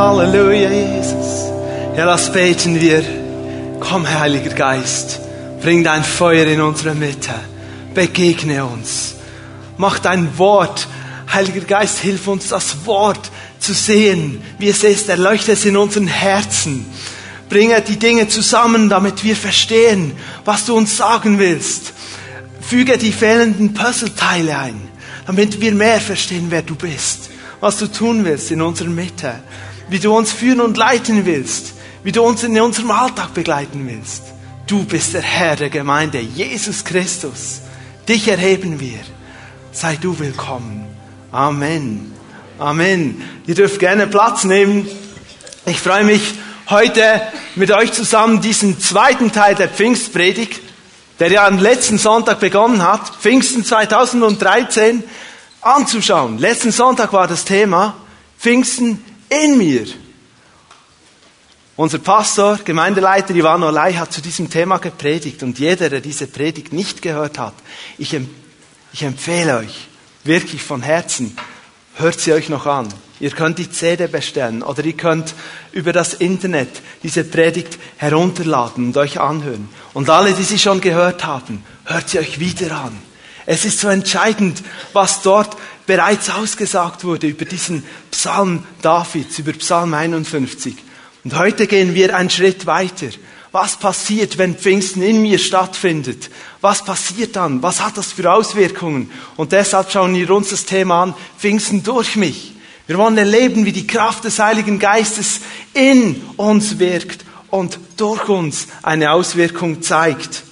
Halleluja, Jesus. Ja, das beten wir. Komm, Heiliger Geist, bring dein Feuer in unsere Mitte. Begegne uns. Mach dein Wort. Heiliger Geist, hilf uns, das Wort zu sehen, wie es ist. Erleuchte es in unseren Herzen. Bringe die Dinge zusammen, damit wir verstehen, was du uns sagen willst. Füge die fehlenden Puzzleteile ein, damit wir mehr verstehen, wer du bist, was du tun willst in unserer Mitte, wie du uns führen und leiten willst, wie du uns in unserem Alltag begleiten willst. Du bist der Herr der Gemeinde, Jesus Christus. Dich erheben wir. Sei du willkommen. Amen. Amen. Ihr dürft gerne Platz nehmen. Ich freue mich, heute mit euch zusammen diesen zweiten Teil der Pfingstpredigt, der ja am letzten Sonntag begonnen hat, Pfingsten 2013, anzuschauen. Letzten Sonntag war das Thema Pfingsten in mir. Unser Pastor, Gemeindeleiter Ivan Olay hat zu diesem Thema gepredigt und jeder, der diese Predigt nicht gehört hat, ich, ich empfehle euch wirklich von Herzen, hört sie euch noch an. Ihr könnt die CD bestellen oder ihr könnt über das Internet diese Predigt herunterladen und euch anhören. Und alle, die sie schon gehört haben, hört sie euch wieder an. Es ist so entscheidend, was dort bereits ausgesagt wurde über diesen Psalm Davids, über Psalm 51. Und heute gehen wir einen Schritt weiter. Was passiert, wenn Pfingsten in mir stattfindet? Was passiert dann? Was hat das für Auswirkungen? Und deshalb schauen wir uns das Thema an, Pfingsten durch mich. Wir wollen erleben, wie die Kraft des Heiligen Geistes in uns wirkt und durch uns eine Auswirkung zeigt.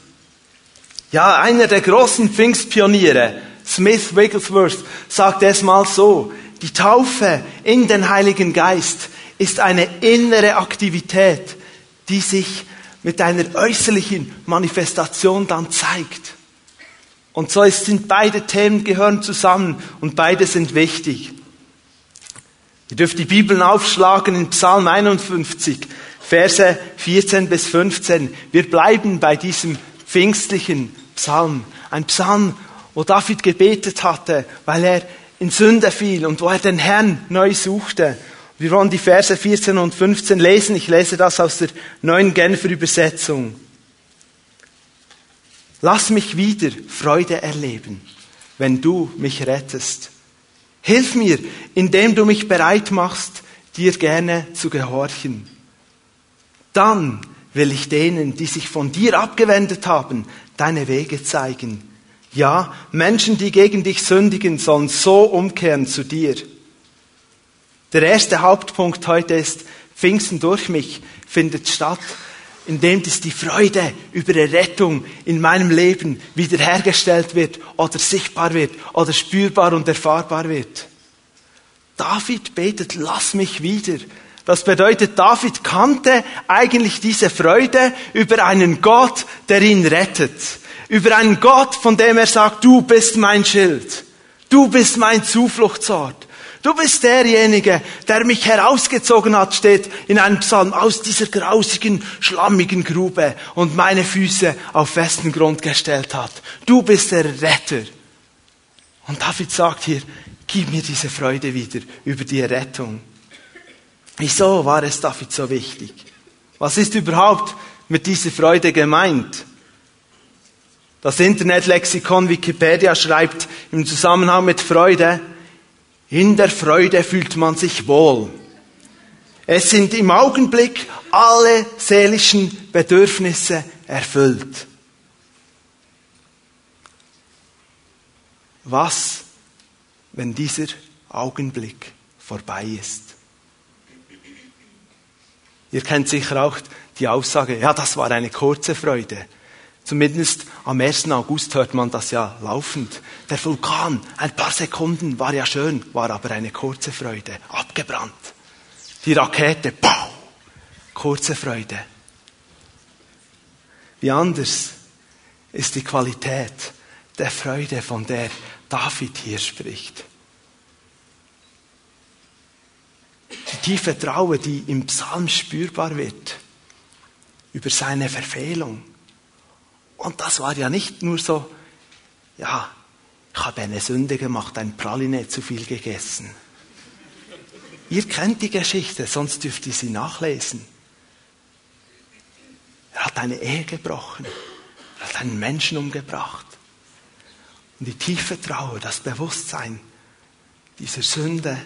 Ja, einer der großen Pfingstpioniere, Smith Wigglesworth, sagt es mal so, die Taufe in den Heiligen Geist ist eine innere Aktivität, die sich mit einer äußerlichen Manifestation dann zeigt. Und so sind beide Themen gehören zusammen und beide sind wichtig. Ihr dürft die Bibeln aufschlagen in Psalm 51, Verse 14 bis 15. Wir bleiben bei diesem pfingstlichen Psalm. Ein Psalm, wo David gebetet hatte, weil er in Sünde fiel und wo er den Herrn neu suchte. Wir wollen die Verse 14 und 15 lesen. Ich lese das aus der neuen Genfer Übersetzung. Lass mich wieder Freude erleben, wenn du mich rettest. Hilf mir, indem du mich bereit machst, dir gerne zu gehorchen. Dann will ich denen, die sich von dir abgewendet haben, deine Wege zeigen. Ja, Menschen, die gegen dich sündigen, sollen so umkehren zu dir. Der erste Hauptpunkt heute ist, Pfingsten durch mich findet statt, indem dies die Freude über die Rettung in meinem Leben wiederhergestellt wird oder sichtbar wird oder spürbar und erfahrbar wird. David betet, lass mich wieder. Das bedeutet, David kannte eigentlich diese Freude über einen Gott, der ihn rettet. Über einen Gott, von dem er sagt, du bist mein Schild. Du bist mein Zufluchtsort. Du bist derjenige, der mich herausgezogen hat, steht in einem Psalm, aus dieser grausigen, schlammigen Grube und meine Füße auf festen Grund gestellt hat. Du bist der Retter. Und David sagt hier, gib mir diese Freude wieder über die Rettung. Wieso war es David so wichtig? Was ist überhaupt mit dieser Freude gemeint? Das Internetlexikon Wikipedia schreibt im Zusammenhang mit Freude, in der Freude fühlt man sich wohl. Es sind im Augenblick alle seelischen Bedürfnisse erfüllt. Was, wenn dieser Augenblick vorbei ist? Ihr kennt sicher auch die Aussage, ja, das war eine kurze Freude. Zumindest am 1. August hört man das ja laufend. Der Vulkan, ein paar Sekunden, war ja schön, war aber eine kurze Freude, abgebrannt. Die Rakete, pow, kurze Freude. Wie anders ist die Qualität der Freude, von der David hier spricht. Die tiefe Trauer, die im Psalm spürbar wird über seine Verfehlung und das war ja nicht nur so, ja, ich habe eine Sünde gemacht, ein Praline zu viel gegessen. Ihr kennt die Geschichte, sonst dürft ihr sie nachlesen. Er hat eine Ehe gebrochen. Er hat einen Menschen umgebracht. Und die tiefe Trauer, das Bewusstsein dieser Sünde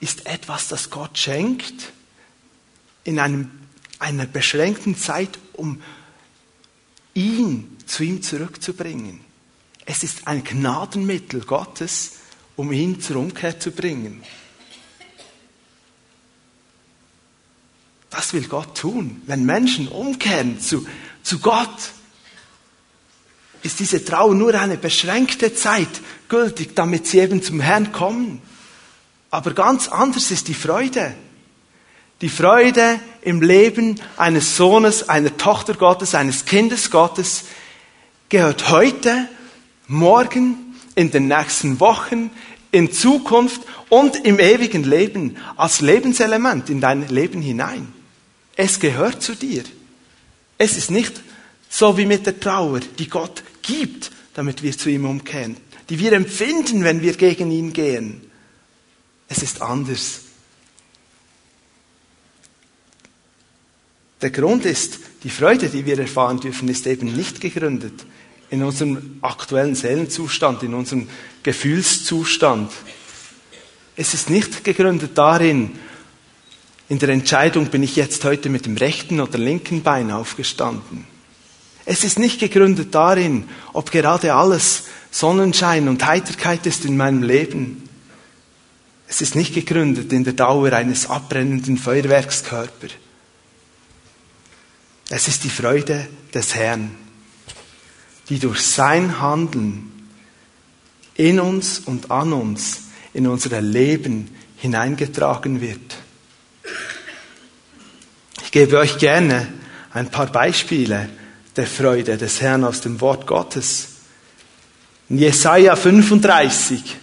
ist etwas, das Gott schenkt in einem, einer beschränkten Zeit, um ihn zu ihm zurückzubringen. Es ist ein Gnadenmittel Gottes, um ihn zur Umkehr zu bringen. Das will Gott tun. Wenn Menschen umkehren zu, zu Gott, ist diese Trauer nur eine beschränkte Zeit gültig, damit sie eben zum Herrn kommen. Aber ganz anders ist die Freude. Die Freude im Leben eines Sohnes, einer Tochter Gottes, eines Kindes Gottes gehört heute, morgen, in den nächsten Wochen, in Zukunft und im ewigen Leben als Lebenselement in dein Leben hinein. Es gehört zu dir. Es ist nicht so wie mit der Trauer, die Gott gibt, damit wir zu ihm umkehren, die wir empfinden, wenn wir gegen ihn gehen. Es ist anders. Der Grund ist, die Freude, die wir erfahren dürfen, ist eben nicht gegründet in unserem aktuellen Seelenzustand, in unserem Gefühlszustand. Es ist nicht gegründet darin, in der Entscheidung, bin ich jetzt heute mit dem rechten oder linken Bein aufgestanden. Es ist nicht gegründet darin, ob gerade alles Sonnenschein und Heiterkeit ist in meinem Leben. Es ist nicht gegründet in der Dauer eines abbrennenden Feuerwerkskörpers. Es ist die Freude des Herrn, die durch sein Handeln in uns und an uns, in unser Leben hineingetragen wird. Ich gebe euch gerne ein paar Beispiele der Freude des Herrn aus dem Wort Gottes. In Jesaja 35,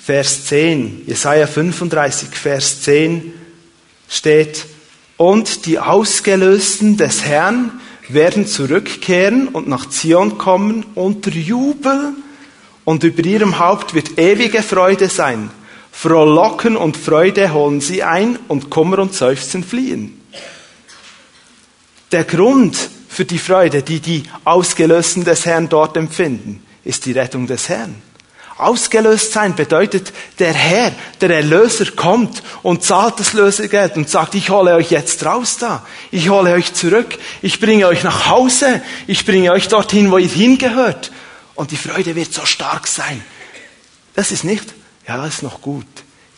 Vers 10, Jesaja 35, Vers 10 steht, und die Ausgelösten des Herrn werden zurückkehren und nach Zion kommen unter Jubel und über ihrem Haupt wird ewige Freude sein. Frohlocken und Freude holen sie ein und Kummer und Seufzen fliehen. Der Grund für die Freude, die die Ausgelösten des Herrn dort empfinden, ist die Rettung des Herrn. Ausgelöst sein bedeutet, der Herr, der Erlöser kommt und zahlt das Lösegeld und sagt, ich hole euch jetzt raus da. Ich hole euch zurück. Ich bringe euch nach Hause. Ich bringe euch dorthin, wo ihr hingehört. Und die Freude wird so stark sein. Das ist nicht, ja, das ist noch gut.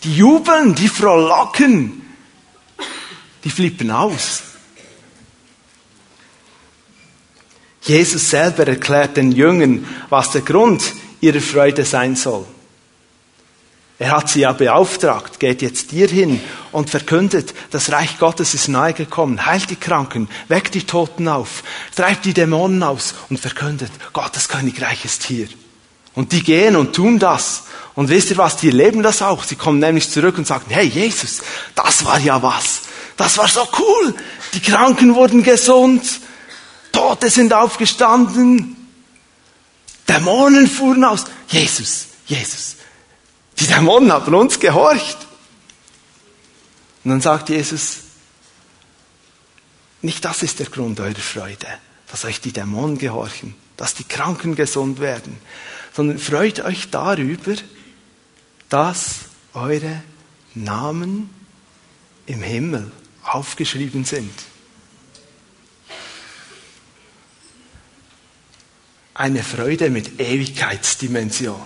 Die jubeln, die frohlocken. Die flippen aus. Jesus selber erklärt den Jüngern, was der Grund ihrer Freude sein soll. Er hat sie ja beauftragt, geht jetzt dir hin und verkündet, das Reich Gottes ist nahe gekommen, heilt die Kranken, weckt die Toten auf, treibt die Dämonen aus und verkündet, Gottes Königreich ist hier. Und die gehen und tun das. Und wisst ihr was, die erleben das auch. Sie kommen nämlich zurück und sagen, hey Jesus, das war ja was. Das war so cool. Die Kranken wurden gesund, Tote sind aufgestanden, Dämonen fuhren aus. Jesus, Jesus. Die Dämonen haben uns gehorcht. Und dann sagt Jesus, nicht das ist der Grund eurer Freude, dass euch die Dämonen gehorchen, dass die Kranken gesund werden, sondern freut euch darüber, dass eure Namen im Himmel aufgeschrieben sind. Eine Freude mit Ewigkeitsdimension.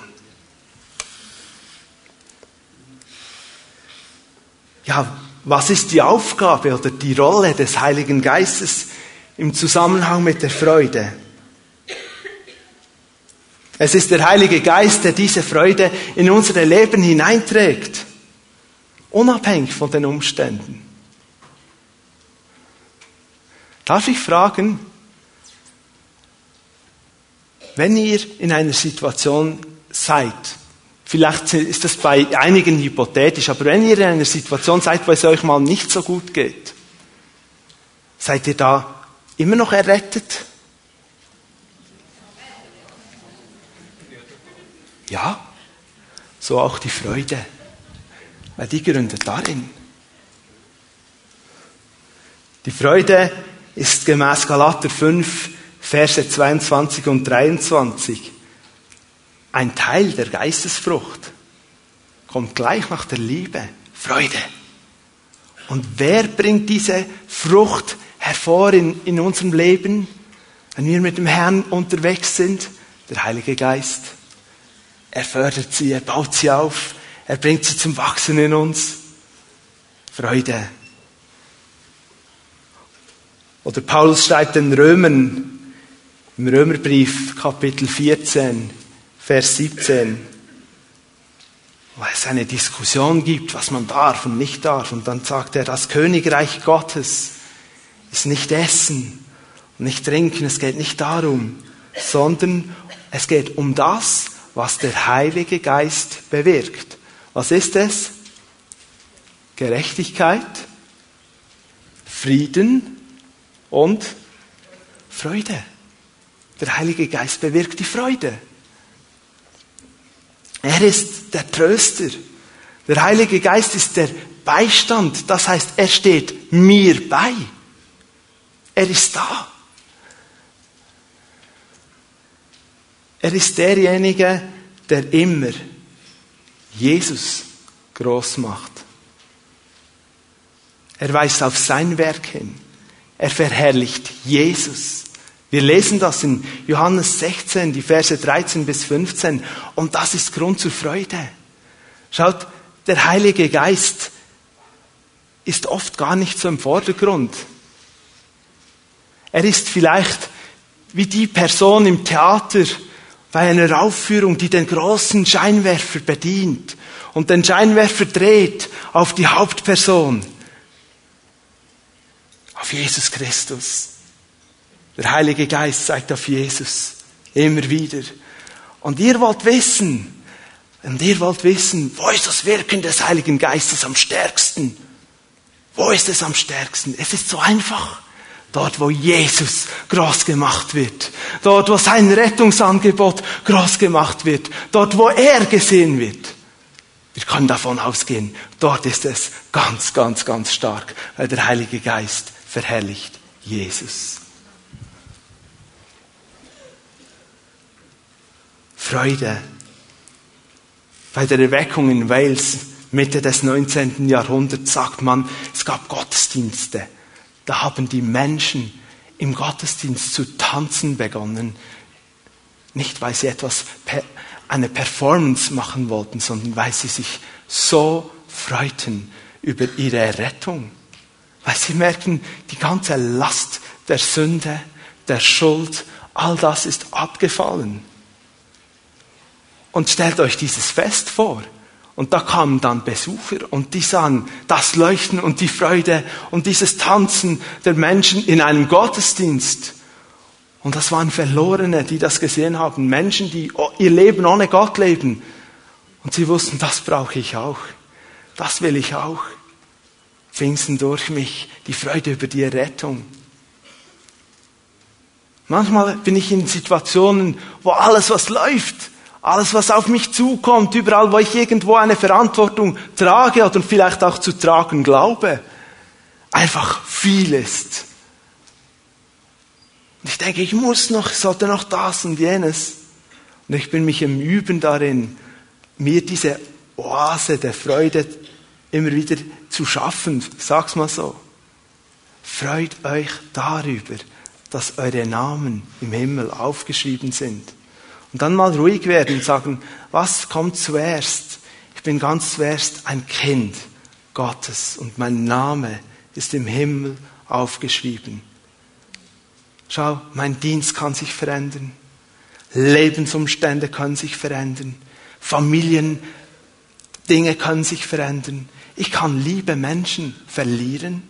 Ja, was ist die Aufgabe oder die Rolle des Heiligen Geistes im Zusammenhang mit der Freude? Es ist der Heilige Geist, der diese Freude in unser Leben hineinträgt, unabhängig von den Umständen. Darf ich fragen, wenn ihr in einer Situation seid, vielleicht ist das bei einigen hypothetisch, aber wenn ihr in einer Situation seid, wo es euch mal nicht so gut geht, seid ihr da immer noch errettet? Ja, so auch die Freude. Weil die gründet darin. Die Freude ist gemäß Galater 5, Verse 22 und 23 ein Teil der Geistesfrucht. Kommt gleich nach der Liebe. Freude. Und wer bringt diese Frucht hervor in, in unserem Leben, wenn wir mit dem Herrn unterwegs sind? Der Heilige Geist. Er fördert sie, er baut sie auf, er bringt sie zum Wachsen in uns. Freude. Oder Paulus schreibt den Römern im Römerbrief Kapitel 14, Vers 17, wo es eine Diskussion gibt, was man darf und nicht darf. Und dann sagt er, das Königreich Gottes ist nicht Essen und nicht Trinken, es geht nicht darum, sondern es geht um das, was der Heilige Geist bewirkt. Was ist es? Gerechtigkeit, Frieden und Freude. Der Heilige Geist bewirkt die Freude. Er ist der Tröster. Der Heilige Geist ist der Beistand. Das heißt, er steht mir bei. Er ist da. Er ist derjenige, der immer Jesus groß macht. Er weist auf sein Werk hin. Er verherrlicht Jesus. Wir lesen das in Johannes 16, die Verse 13 bis 15. Und das ist Grund zur Freude. Schaut, der Heilige Geist ist oft gar nicht so im Vordergrund. Er ist vielleicht wie die Person im Theater bei einer Aufführung, die den großen Scheinwerfer bedient und den Scheinwerfer dreht auf die Hauptperson, auf Jesus Christus. Der Heilige Geist zeigt auf Jesus immer wieder. Und ihr wollt wissen, und ihr wollt wissen, wo ist das Wirken des Heiligen Geistes am stärksten? Wo ist es am stärksten? Es ist so einfach. Dort, wo Jesus groß gemacht wird. Dort, wo sein Rettungsangebot groß gemacht wird. Dort, wo er gesehen wird. Wir können davon ausgehen, dort ist es ganz, ganz, ganz stark, weil der Heilige Geist verherrlicht Jesus. Freude. Bei der Erweckung in Wales Mitte des 19. Jahrhunderts sagt man, es gab Gottesdienste. Da haben die Menschen im Gottesdienst zu tanzen begonnen. Nicht, weil sie etwas, eine Performance machen wollten, sondern weil sie sich so freuten über ihre Errettung. Weil sie merken, die ganze Last der Sünde, der Schuld, all das ist abgefallen. Und stellt euch dieses Fest vor. Und da kamen dann Besucher und die sahen das Leuchten und die Freude und dieses Tanzen der Menschen in einem Gottesdienst. Und das waren Verlorene, die das gesehen haben. Menschen, die ihr Leben ohne Gott leben. Und sie wussten, das brauche ich auch. Das will ich auch. Pfingsten durch mich, die Freude über die Errettung. Manchmal bin ich in Situationen, wo alles, was läuft, alles, was auf mich zukommt, überall, wo ich irgendwo eine Verantwortung trage oder vielleicht auch zu tragen glaube, einfach viel ist. Und ich denke, ich muss noch, ich sollte noch das und jenes. Und ich bin mich im Üben darin, mir diese Oase der Freude immer wieder zu schaffen. Sag's mal so. Freut euch darüber, dass eure Namen im Himmel aufgeschrieben sind. Und dann mal ruhig werden und sagen, was kommt zuerst? Ich bin ganz zuerst ein Kind Gottes und mein Name ist im Himmel aufgeschrieben. Schau, mein Dienst kann sich verändern. Lebensumstände können sich verändern. Familiendinge können sich verändern. Ich kann liebe Menschen verlieren.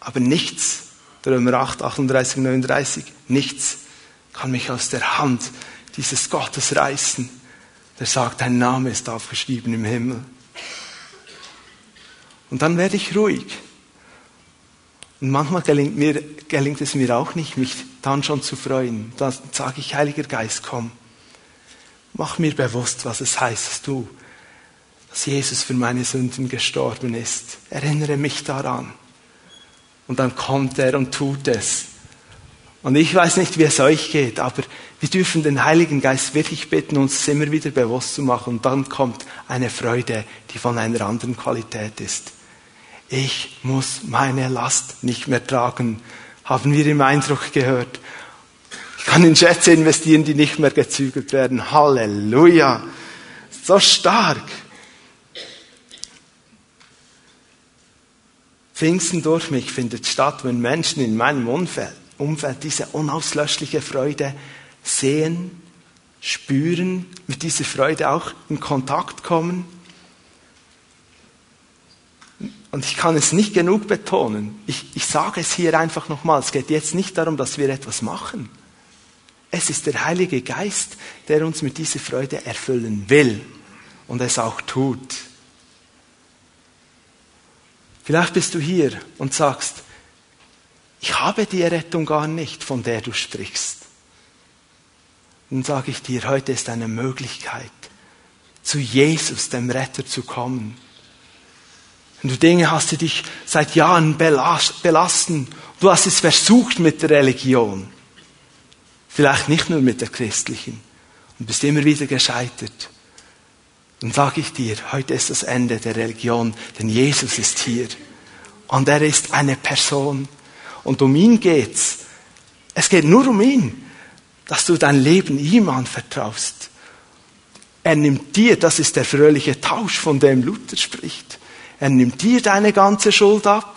Aber nichts, Römer 8, 38, 39, nichts kann mich aus der Hand dieses Gottes reißen, der sagt, dein Name ist aufgeschrieben im Himmel. Und dann werde ich ruhig. Und manchmal gelingt, mir, gelingt es mir auch nicht, mich dann schon zu freuen. Dann sage ich, Heiliger Geist, komm, mach mir bewusst, was es heißt, dass du, dass Jesus für meine Sünden gestorben ist. Erinnere mich daran. Und dann kommt er und tut es. Und ich weiß nicht, wie es euch geht, aber wir dürfen den Heiligen Geist wirklich bitten, uns immer wieder bewusst zu machen. Und dann kommt eine Freude, die von einer anderen Qualität ist. Ich muss meine Last nicht mehr tragen, haben wir im Eindruck gehört. Ich kann in Schätze investieren, die nicht mehr gezügelt werden. Halleluja. So stark. Pfingsten durch mich findet statt, wenn Menschen in meinem Umfeld, Umfeld diese unauslöschliche Freude sehen, spüren, mit dieser Freude auch in Kontakt kommen. Und ich kann es nicht genug betonen. Ich, ich sage es hier einfach nochmal. Es geht jetzt nicht darum, dass wir etwas machen. Es ist der Heilige Geist, der uns mit dieser Freude erfüllen will und es auch tut. Vielleicht bist du hier und sagst, ich habe die Errettung gar nicht, von der du sprichst. Dann sage ich dir, heute ist eine Möglichkeit, zu Jesus, dem Retter, zu kommen. Wenn du Dinge hast, die dich seit Jahren belasten, du hast es versucht mit der Religion, vielleicht nicht nur mit der christlichen, und bist immer wieder gescheitert, dann sage ich dir, heute ist das Ende der Religion, denn Jesus ist hier. Und er ist eine Person. Und um ihn geht's. Es geht nur um ihn, dass du dein Leben ihm anvertraust. Er nimmt dir, das ist der fröhliche Tausch, von dem Luther spricht. Er nimmt dir deine ganze Schuld ab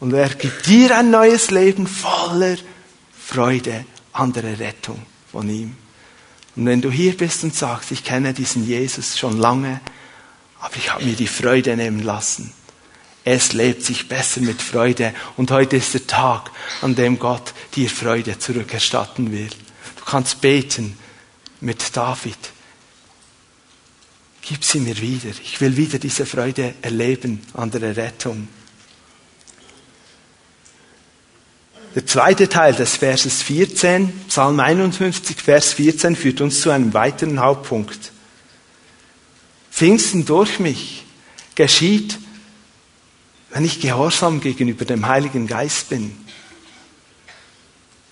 und er gibt dir ein neues Leben voller Freude an der Rettung von ihm. Und wenn du hier bist und sagst, ich kenne diesen Jesus schon lange, aber ich habe mir die Freude nehmen lassen. Es lebt sich besser mit Freude und heute ist der Tag, an dem Gott dir Freude zurückerstatten will. Du kannst beten mit David. Gib sie mir wieder. Ich will wieder diese Freude erleben an der Errettung. Der zweite Teil des Verses 14, Psalm 51, Vers 14, führt uns zu einem weiteren Hauptpunkt. Pfingsten durch mich geschieht, wenn ich gehorsam gegenüber dem Heiligen Geist bin.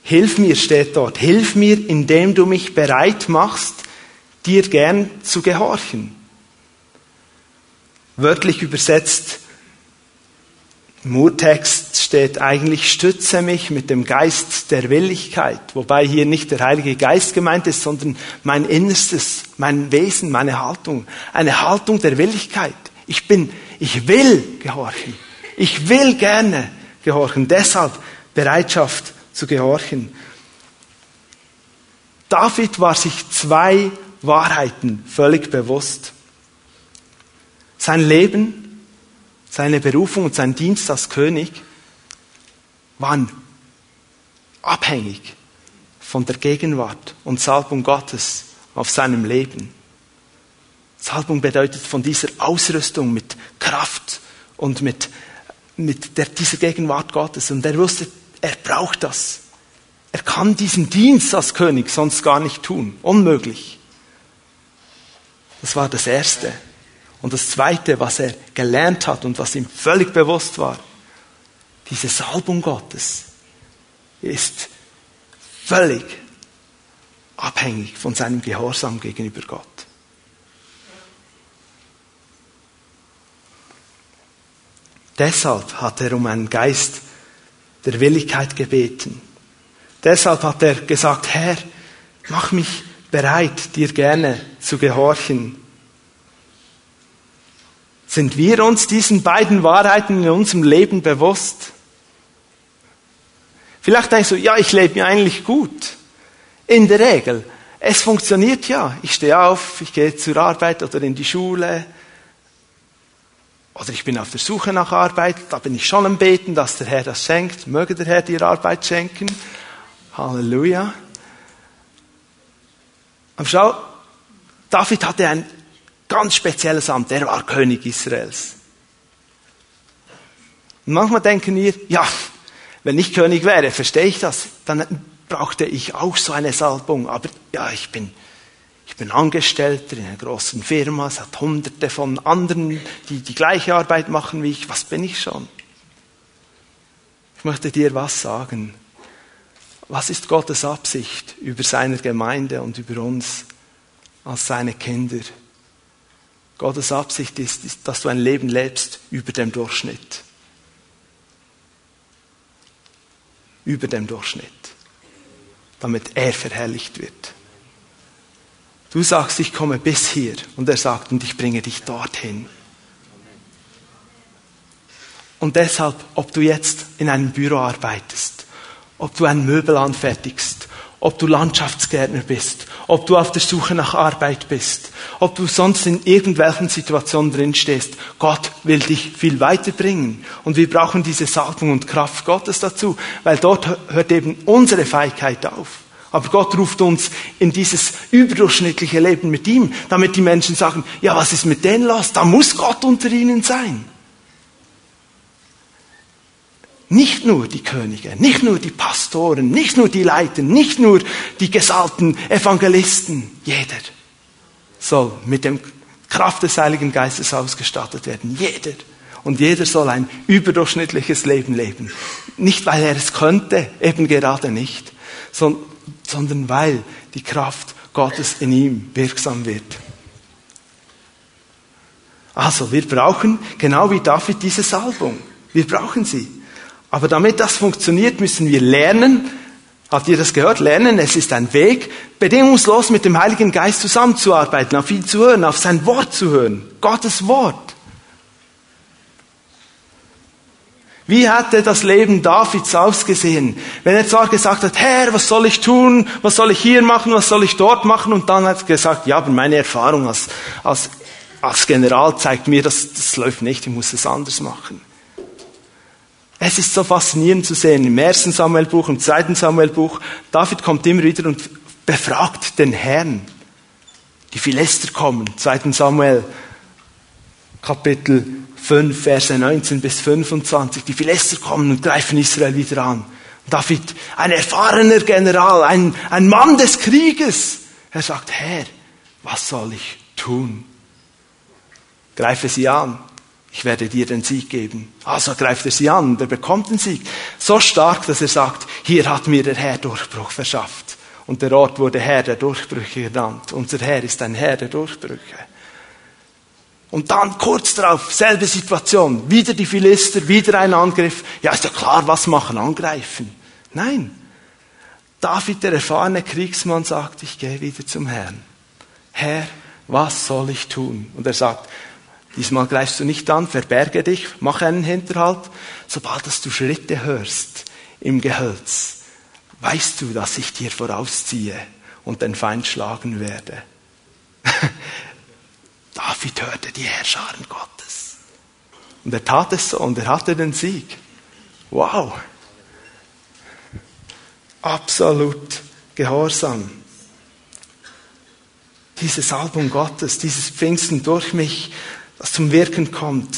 Hilf mir, steht dort, hilf mir, indem du mich bereit machst, dir gern zu gehorchen. Wörtlich übersetzt, im Urtext steht eigentlich, stütze mich mit dem Geist der Willigkeit, wobei hier nicht der Heilige Geist gemeint ist, sondern mein Innerstes, mein Wesen, meine Haltung, eine Haltung der Willigkeit. Ich bin, ich will gehorchen. Ich will gerne gehorchen. Deshalb Bereitschaft zu gehorchen. David war sich zwei Wahrheiten völlig bewusst. Sein Leben, seine Berufung und sein Dienst als König waren abhängig von der Gegenwart und Salbung Gottes auf seinem Leben. Salbung bedeutet von dieser Ausrüstung mit Kraft und mit mit der, dieser Gegenwart Gottes. Und er wusste, er braucht das. Er kann diesen Dienst als König sonst gar nicht tun. Unmöglich. Das war das Erste. Und das Zweite, was er gelernt hat und was ihm völlig bewusst war, diese Salbung Gottes ist völlig abhängig von seinem Gehorsam gegenüber Gott. Deshalb hat er um einen Geist der Willigkeit gebeten. Deshalb hat er gesagt, Herr, mach mich bereit, dir gerne zu gehorchen. Sind wir uns diesen beiden Wahrheiten in unserem Leben bewusst? Vielleicht denkst du, ja, ich lebe mir eigentlich gut. In der Regel. Es funktioniert ja. Ich stehe auf, ich gehe zur Arbeit oder in die Schule, oder ich bin auf der Suche nach Arbeit, da bin ich schon am Beten, dass der Herr das schenkt. Möge der Herr dir Arbeit schenken. Halleluja. Aber schau, David hatte ein ganz spezielles Amt. Er war König Israels. Und manchmal denken wir, ja, wenn ich König wäre, verstehe ich das, dann brauchte ich auch so eine Salbung. Aber ja, ich bin, Ich bin Angestellter in einer großen Firma, es hat hunderte von anderen, die die gleiche Arbeit machen wie ich. Was bin ich schon? Ich möchte dir was sagen. Was ist Gottes Absicht über seine Gemeinde und über uns als seine Kinder? Gottes Absicht ist, ist, dass du ein Leben lebst über dem Durchschnitt. Über dem Durchschnitt. Damit er verherrlicht wird. Du sagst, ich komme bis hier. Und er sagt, und ich bringe dich dorthin. Und deshalb, ob du jetzt in einem Büro arbeitest, ob du ein Möbel anfertigst, ob du Landschaftsgärtner bist, ob du auf der Suche nach Arbeit bist, ob du sonst in irgendwelchen Situationen drin stehst. Gott will dich viel weiterbringen. Und wir brauchen diese Salbung und Kraft Gottes dazu, weil dort hört eben unsere Fähigkeit auf. Aber Gott ruft uns in dieses überdurchschnittliche Leben mit ihm, damit die Menschen sagen, ja, was ist mit denen los? Da muss Gott unter ihnen sein. Nicht nur die Könige, nicht nur die Pastoren, nicht nur die Leiter, nicht nur die gesalten Evangelisten. Jeder soll mit dem Kraft des Heiligen Geistes ausgestattet werden. Jeder. Und jeder soll ein überdurchschnittliches Leben leben. Nicht, weil er es könnte, eben gerade nicht, sondern weil die Kraft Gottes in ihm wirksam wird. Also, wir brauchen, genau wie David, diese Salbung. Wir brauchen sie. Aber damit das funktioniert, müssen wir lernen, habt ihr das gehört? Lernen, es ist ein Weg, bedingungslos mit dem Heiligen Geist zusammenzuarbeiten, auf ihn zu hören, auf sein Wort zu hören. Gottes Wort. Wie hätte das Leben Davids ausgesehen, wenn er zwar gesagt hat, Herr, was soll ich tun, was soll ich hier machen, was soll ich dort machen, und dann hat er gesagt, ja, aber meine Erfahrung als, als, als General zeigt mir, dass das läuft nicht, ich muss es anders machen. Es ist so faszinierend zu sehen im ersten Samuelbuch, im zweiten Samuelbuch. David kommt immer wieder und befragt den Herrn. Die Philister kommen, 2. Samuel, Kapitel 5, Verse 19 bis 25. Die Philister kommen und greifen Israel wieder an. David, ein erfahrener General, ein, ein Mann des Krieges. Er sagt, Herr, was soll ich tun? Greife sie an ich werde dir den Sieg geben. Also greift er sie an und er bekommt den Sieg. So stark, dass er sagt, hier hat mir der Herr Durchbruch verschafft. Und der Ort wurde Herr der Durchbrüche genannt. Unser Herr ist ein Herr der Durchbrüche. Und dann kurz darauf, selbe Situation, wieder die Philister, wieder ein Angriff. Ja, ist ja klar, was machen? Angreifen. Nein. David, der erfahrene Kriegsmann, sagt, ich gehe wieder zum Herrn. Herr, was soll ich tun? Und er sagt, Diesmal greifst du nicht an, verberge dich, mach einen Hinterhalt. Sobald dass du Schritte hörst im Gehölz, weißt du, dass ich dir vorausziehe und den Feind schlagen werde. David hörte die Herrscharen Gottes. Und er tat es so und er hatte den Sieg. Wow. Absolut Gehorsam. Diese Salbung Gottes, dieses Pfingsten durch mich, das zum Wirken kommt,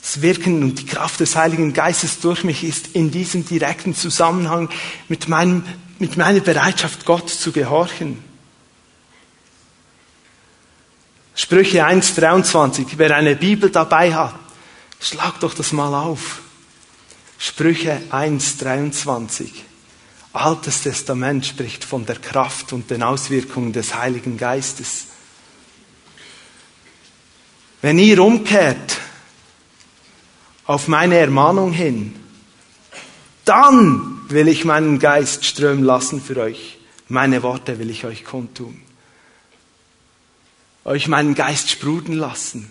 das Wirken und die Kraft des Heiligen Geistes durch mich ist in diesem direkten Zusammenhang mit, meinem, mit meiner Bereitschaft, Gott zu gehorchen. Sprüche 1,23. Wer eine Bibel dabei hat, schlag doch das mal auf. Sprüche 1,23. Altes Testament spricht von der Kraft und den Auswirkungen des Heiligen Geistes. Wenn ihr umkehrt auf meine Ermahnung hin, dann will ich meinen Geist strömen lassen für euch. Meine Worte will ich euch kundtun. Euch meinen Geist sprudeln lassen.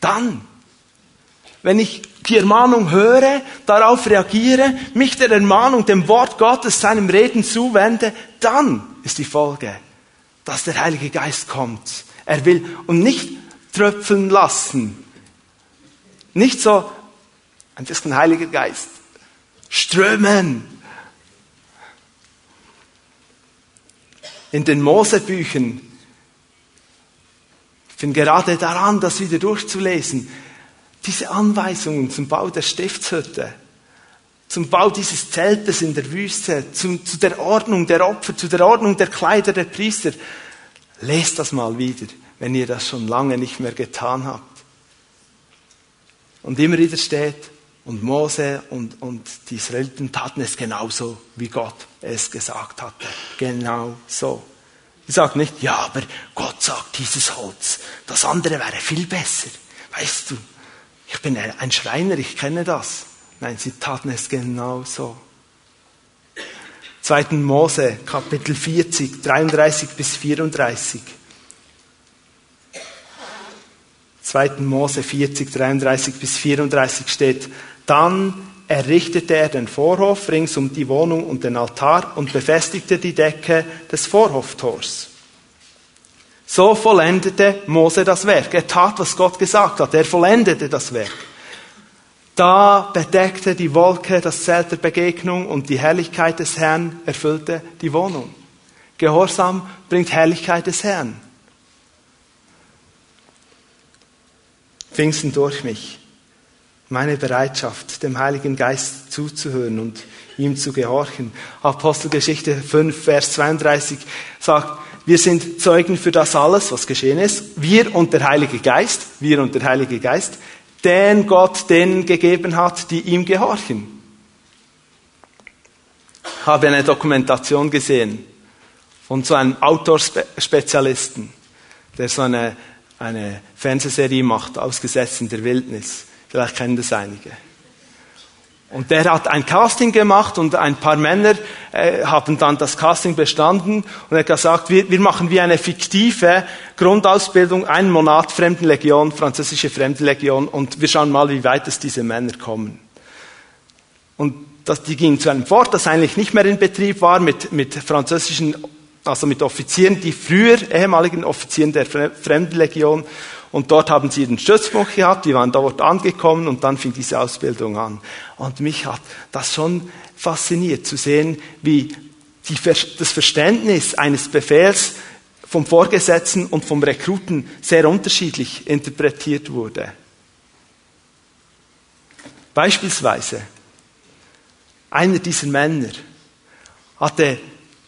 Dann, wenn ich die Ermahnung höre, darauf reagiere, mich der Ermahnung, dem Wort Gottes, seinem Reden zuwende, dann ist die Folge, dass der Heilige Geist kommt. Er will, und nicht tröpfeln lassen. Nicht so ein bisschen Heiliger Geist. Strömen. In den Mosebüchern, bin gerade daran, das wieder durchzulesen, diese Anweisungen zum Bau der Stiftshütte, zum Bau dieses Zeltes in der Wüste, zu, zu der Ordnung der Opfer, zu der Ordnung der Kleider der Priester, Lest das mal wieder, wenn ihr das schon lange nicht mehr getan habt. Und immer wieder steht, und Mose und, und die Israeliten taten es genauso, wie Gott es gesagt hatte. Genau so. Ich sage nicht, ja, aber Gott sagt dieses Holz, das andere wäre viel besser. Weißt du, ich bin ein Schreiner, ich kenne das. Nein, sie taten es genau so. 2. Mose, Kapitel 40, 33 bis 34. 2. Mose 40, 33 bis 34 steht, dann errichtete er den Vorhof rings um die Wohnung und den Altar und befestigte die Decke des Vorhoftors. So vollendete Mose das Werk. Er tat, was Gott gesagt hat. Er vollendete das Werk. Da bedeckte die Wolke das Zelt der Begegnung und die Herrlichkeit des Herrn erfüllte die Wohnung. Gehorsam bringt Herrlichkeit des Herrn. Pfingsten durch mich meine Bereitschaft, dem Heiligen Geist zuzuhören und ihm zu gehorchen. Apostelgeschichte 5, Vers 32 sagt, wir sind Zeugen für das alles, was geschehen ist. Wir und der Heilige Geist, wir und der Heilige Geist, den Gott denen gegeben hat, die ihm gehorchen. Ich habe eine Dokumentation gesehen von so einem Autorspezialisten, der so eine, eine Fernsehserie macht, ausgesetzt in der Wildnis. Vielleicht kennen das einige. Und der hat ein Casting gemacht und ein paar Männer äh, haben dann das Casting bestanden und er hat gesagt, wir, wir machen wie eine fiktive Grundausbildung, einen Monat Fremdenlegion, französische Fremdenlegion und wir schauen mal, wie weit es diese Männer kommen. Und das, die gingen zu einem Fort, das eigentlich nicht mehr in Betrieb war, mit, mit französischen, also mit Offizieren, die früher ehemaligen Offizieren der Fremdenlegion und dort haben sie den Stützpunkt gehabt, die waren dort angekommen und dann fing diese Ausbildung an. Und mich hat das schon fasziniert zu sehen, wie die, das Verständnis eines Befehls vom Vorgesetzten und vom Rekruten sehr unterschiedlich interpretiert wurde. Beispielsweise, einer dieser Männer hatte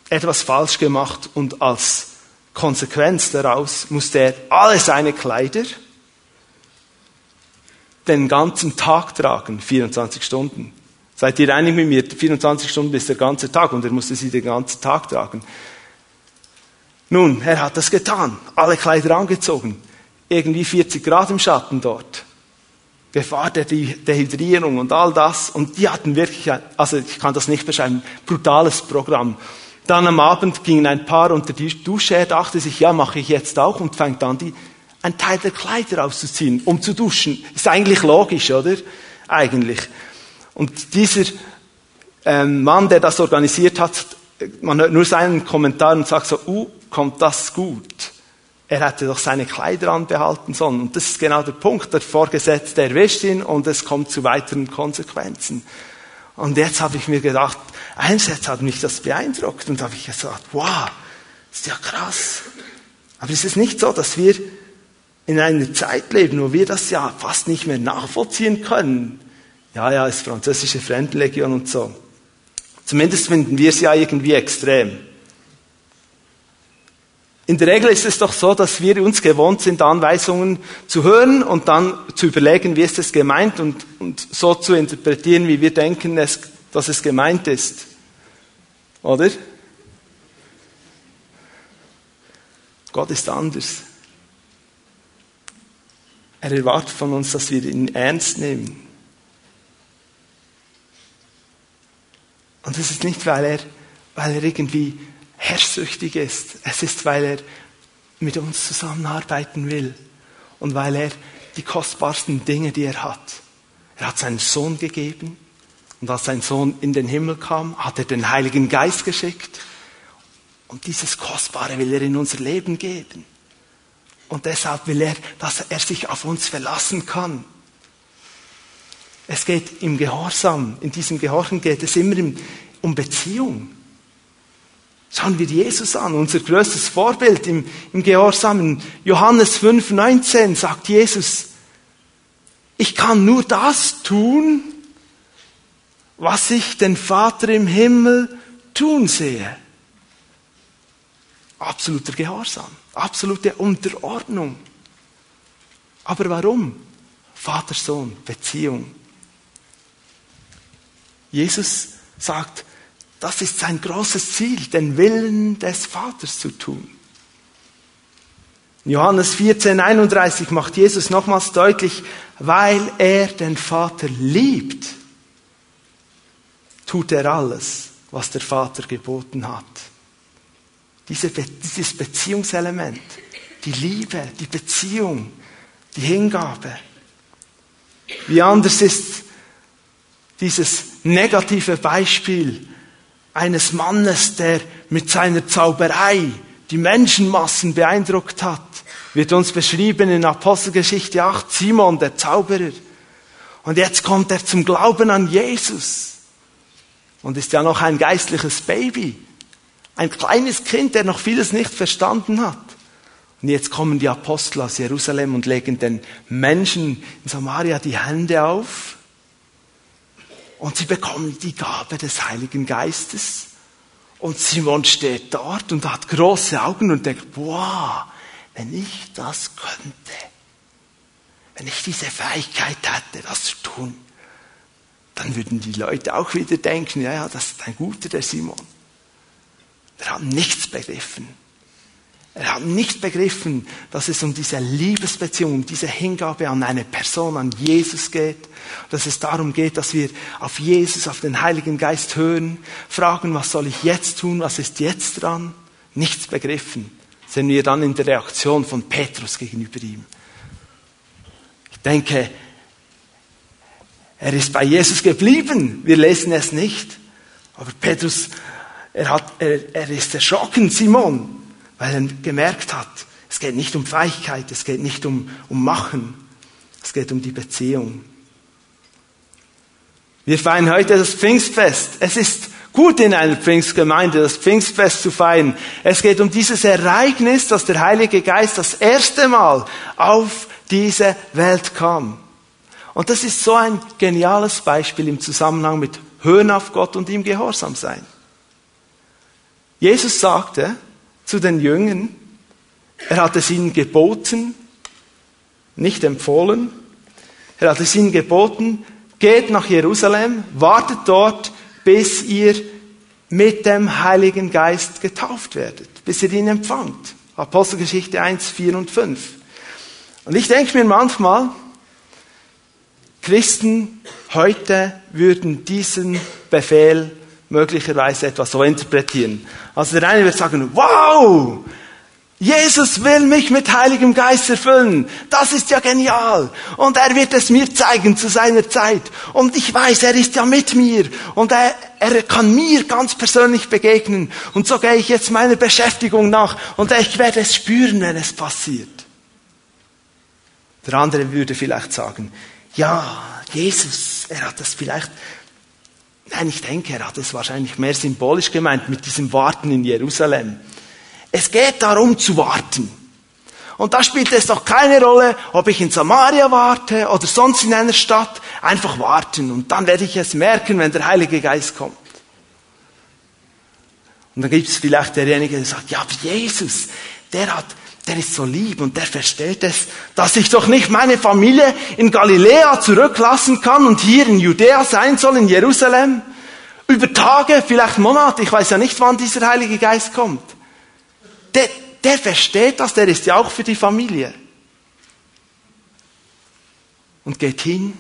etwas falsch gemacht und als Konsequenz daraus musste er alle seine Kleider den ganzen Tag tragen, 24 Stunden. Seid ihr einig mit mir? 24 Stunden bis der ganze Tag und er musste sie den ganzen Tag tragen. Nun, er hat das getan, alle Kleider angezogen, irgendwie 40 Grad im Schatten dort. Gefahr der Dehydrierung und all das. Und die hatten wirklich, also ich kann das nicht beschreiben, brutales Programm. Dann am Abend gingen ein Paar unter die Dusche. Er dachte sich, ja, mache ich jetzt auch und fängt an, die, einen Teil der Kleider auszuziehen, um zu duschen. Ist eigentlich logisch, oder? Eigentlich. Und dieser ähm, Mann, der das organisiert hat, man hört nur seinen Kommentar und sagt so, uh, kommt das gut? Er hätte doch seine Kleider anbehalten sollen. Und das ist genau der Punkt. Der Vorgesetzte erwischt ihn und es kommt zu weiteren Konsequenzen. Und jetzt habe ich mir gedacht, einerseits hat mich das beeindruckt und habe ich gesagt, wow, ist ja krass. Aber es ist nicht so, dass wir in einer Zeit leben, wo wir das ja fast nicht mehr nachvollziehen können. Ja, ja, ist französische Fremdenlegion und so. Zumindest finden wir es ja irgendwie extrem. In der Regel ist es doch so, dass wir uns gewohnt sind, Anweisungen zu hören und dann zu überlegen, wie ist es gemeint und, und so zu interpretieren, wie wir denken, es, dass es gemeint ist. Oder? Gott ist anders. Er erwartet von uns, dass wir ihn ernst nehmen. Und das ist nicht, weil er, weil er irgendwie herrschsüchtig ist. Es ist, weil er mit uns zusammenarbeiten will und weil er die kostbarsten Dinge, die er hat. Er hat seinen Sohn gegeben und als sein Sohn in den Himmel kam, hat er den Heiligen Geist geschickt und dieses Kostbare will er in unser Leben geben. Und deshalb will er, dass er sich auf uns verlassen kann. Es geht im Gehorsam, in diesem Gehorsam geht es immer um Beziehung. Schauen wir Jesus an, unser größtes Vorbild im, im Gehorsam. In Johannes 5, 19 sagt Jesus, ich kann nur das tun, was ich den Vater im Himmel tun sehe. absoluter Gehorsam, absolute Unterordnung. Aber warum? Vater-Sohn, Beziehung. Jesus sagt, das ist sein großes Ziel, den Willen des Vaters zu tun. Johannes 14, 31 macht Jesus nochmals deutlich, weil er den Vater liebt, tut er alles, was der Vater geboten hat. Diese, dieses Beziehungselement, die Liebe, die Beziehung, die Hingabe. Wie anders ist dieses negative Beispiel eines Mannes, der mit seiner Zauberei die Menschenmassen beeindruckt hat, wird uns beschrieben in Apostelgeschichte 8, Simon, der Zauberer. Und jetzt kommt er zum Glauben an Jesus und ist ja noch ein geistliches Baby, ein kleines Kind, der noch vieles nicht verstanden hat. Und jetzt kommen die Apostel aus Jerusalem und legen den Menschen in Samaria die Hände auf und sie bekommen die Gabe des Heiligen Geistes. Und Simon steht dort und hat große Augen und denkt, wow, wenn ich das könnte, wenn ich diese Fähigkeit hätte, das zu tun, dann würden die Leute auch wieder denken, ja, ja, das ist ein guter, der Simon. Der hat nichts begriffen. Er hat nicht begriffen, dass es um diese Liebesbeziehung, um diese Hingabe an eine Person, an Jesus geht. Dass es darum geht, dass wir auf Jesus, auf den Heiligen Geist hören, fragen, was soll ich jetzt tun, was ist jetzt dran? Nichts begriffen. Sehen wir dann in der Reaktion von Petrus gegenüber ihm. Ich denke, er ist bei Jesus geblieben. Wir lesen es nicht. Aber Petrus, er, hat, er, er ist erschrocken, Simon weil er gemerkt hat, es geht nicht um Fähigkeit, es geht nicht um, um Machen, es geht um die Beziehung. Wir feiern heute das Pfingstfest. Es ist gut in einer Pfingstgemeinde das Pfingstfest zu feiern. Es geht um dieses Ereignis, dass der Heilige Geist das erste Mal auf diese Welt kam. Und das ist so ein geniales Beispiel im Zusammenhang mit Hören auf Gott und ihm gehorsam sein. Jesus sagte, zu den Jüngern. Er hat es ihnen geboten, nicht empfohlen. Er hat es ihnen geboten, geht nach Jerusalem, wartet dort, bis ihr mit dem Heiligen Geist getauft werdet, bis ihr ihn empfangt. Apostelgeschichte 1, 4 und 5. Und ich denke mir manchmal, Christen heute würden diesen Befehl möglicherweise etwas so interpretieren. Also der eine wird sagen, wow, Jesus will mich mit Heiligem Geist erfüllen. Das ist ja genial. Und er wird es mir zeigen zu seiner Zeit. Und ich weiß, er ist ja mit mir. Und er, er kann mir ganz persönlich begegnen. Und so gehe ich jetzt meiner Beschäftigung nach. Und ich werde es spüren, wenn es passiert. Der andere würde vielleicht sagen, ja, Jesus, er hat das vielleicht Nein, ich denke, er hat es wahrscheinlich mehr symbolisch gemeint mit diesem Warten in Jerusalem. Es geht darum zu warten. Und da spielt es doch keine Rolle, ob ich in Samaria warte oder sonst in einer Stadt. Einfach warten. Und dann werde ich es merken, wenn der Heilige Geist kommt. Und dann gibt es vielleicht derjenige, der sagt, ja, aber Jesus, der hat, der ist so lieb und der versteht es, dass ich doch nicht meine Familie in Galiläa zurücklassen kann und hier in Judäa sein soll, in Jerusalem. Über Tage, vielleicht Monate, ich weiß ja nicht, wann dieser Heilige Geist kommt. Der, der versteht das, der ist ja auch für die Familie. Und geht hin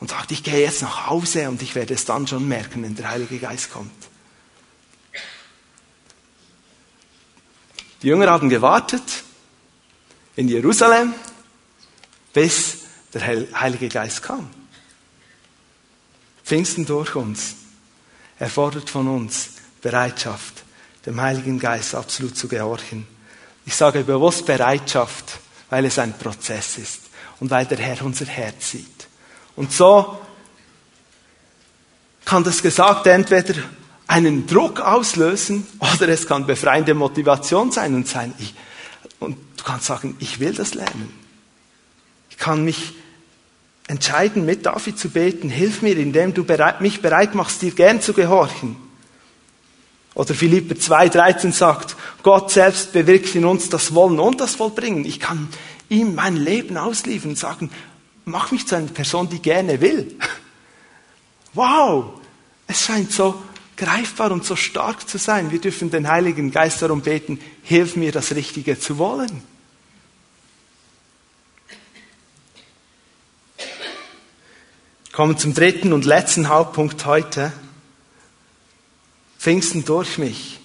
und sagt, ich gehe jetzt nach Hause und ich werde es dann schon merken, wenn der Heilige Geist kommt. Die Jünger haben gewartet in Jerusalem, bis der Heilige Geist kam. Pfingsten durch uns erfordert von uns Bereitschaft, dem Heiligen Geist absolut zu gehorchen. Ich sage bewusst Bereitschaft, weil es ein Prozess ist und weil der Herr unser Herz sieht. Und so kann das Gesagte entweder einen Druck auslösen oder es kann befreiende Motivation sein und sein, ich, und du kannst sagen, ich will das lernen. Ich kann mich entscheiden, mit David zu beten, hilf mir, indem du bereit, mich bereit machst, dir gern zu gehorchen. Oder Philipper 2,13 sagt, Gott selbst bewirkt in uns das Wollen und das Vollbringen. Ich kann ihm mein Leben ausliefern und sagen, mach mich zu einer Person, die gerne will. Wow, es scheint so greifbar und so stark zu sein. Wir dürfen den Heiligen Geist darum beten, hilf mir das Richtige zu wollen. Kommen zum dritten und letzten Hauptpunkt heute. Pfingsten durch mich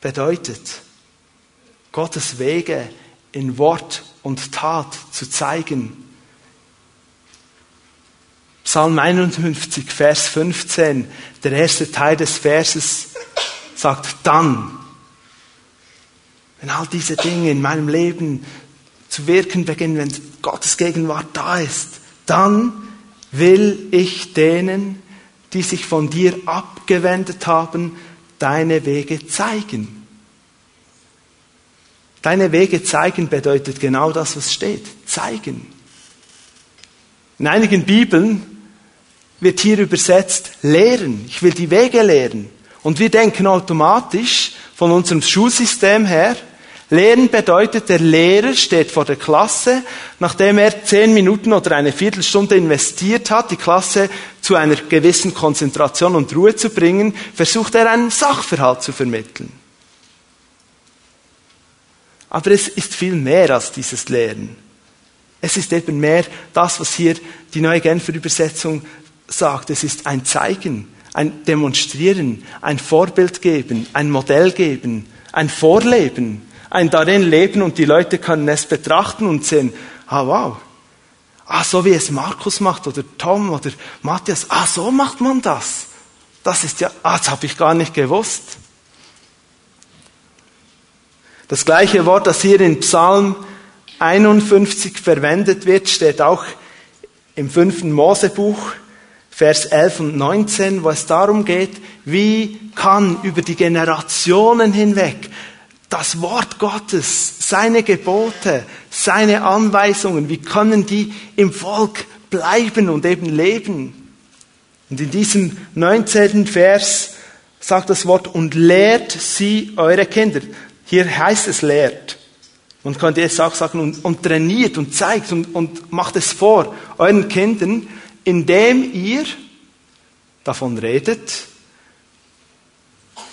bedeutet, Gottes Wege in Wort und Tat zu zeigen. Psalm 51, Vers 15, der erste Teil des Verses sagt dann, wenn all diese Dinge in meinem Leben zu wirken beginnen, wenn Gottes Gegenwart da ist, dann will ich denen, die sich von dir abgewendet haben, deine Wege zeigen. Deine Wege zeigen bedeutet genau das, was steht. Zeigen. In einigen Bibeln wird hier übersetzt lehren. Ich will die Wege lehren. Und wir denken automatisch von unserem Schulsystem her, Lehren bedeutet, der Lehrer steht vor der Klasse, nachdem er zehn Minuten oder eine Viertelstunde investiert hat, die Klasse zu einer gewissen Konzentration und Ruhe zu bringen, versucht er einen Sachverhalt zu vermitteln. Aber es ist viel mehr als dieses Lehren. Es ist eben mehr das, was hier die neue Genfer Übersetzung sagt. Es ist ein Zeigen, ein Demonstrieren, ein Vorbild geben, ein Modell geben, ein Vorleben ein darin leben und die Leute können es betrachten und sehen, ah wow, ah so wie es Markus macht oder Tom oder Matthias, ah so macht man das. Das ist ja, ah das habe ich gar nicht gewusst. Das gleiche Wort, das hier in Psalm 51 verwendet wird, steht auch im fünften Mosebuch, Vers 11 und 19, wo es darum geht, wie kann über die Generationen hinweg das Wort Gottes, seine Gebote, seine Anweisungen, wie können die im Volk bleiben und eben leben? Und in diesem 19. Vers sagt das Wort, und lehrt sie eure Kinder. Hier heißt es lehrt. Und könnt ihr jetzt auch sagen, und, und trainiert und zeigt und, und macht es vor euren Kindern, indem ihr davon redet,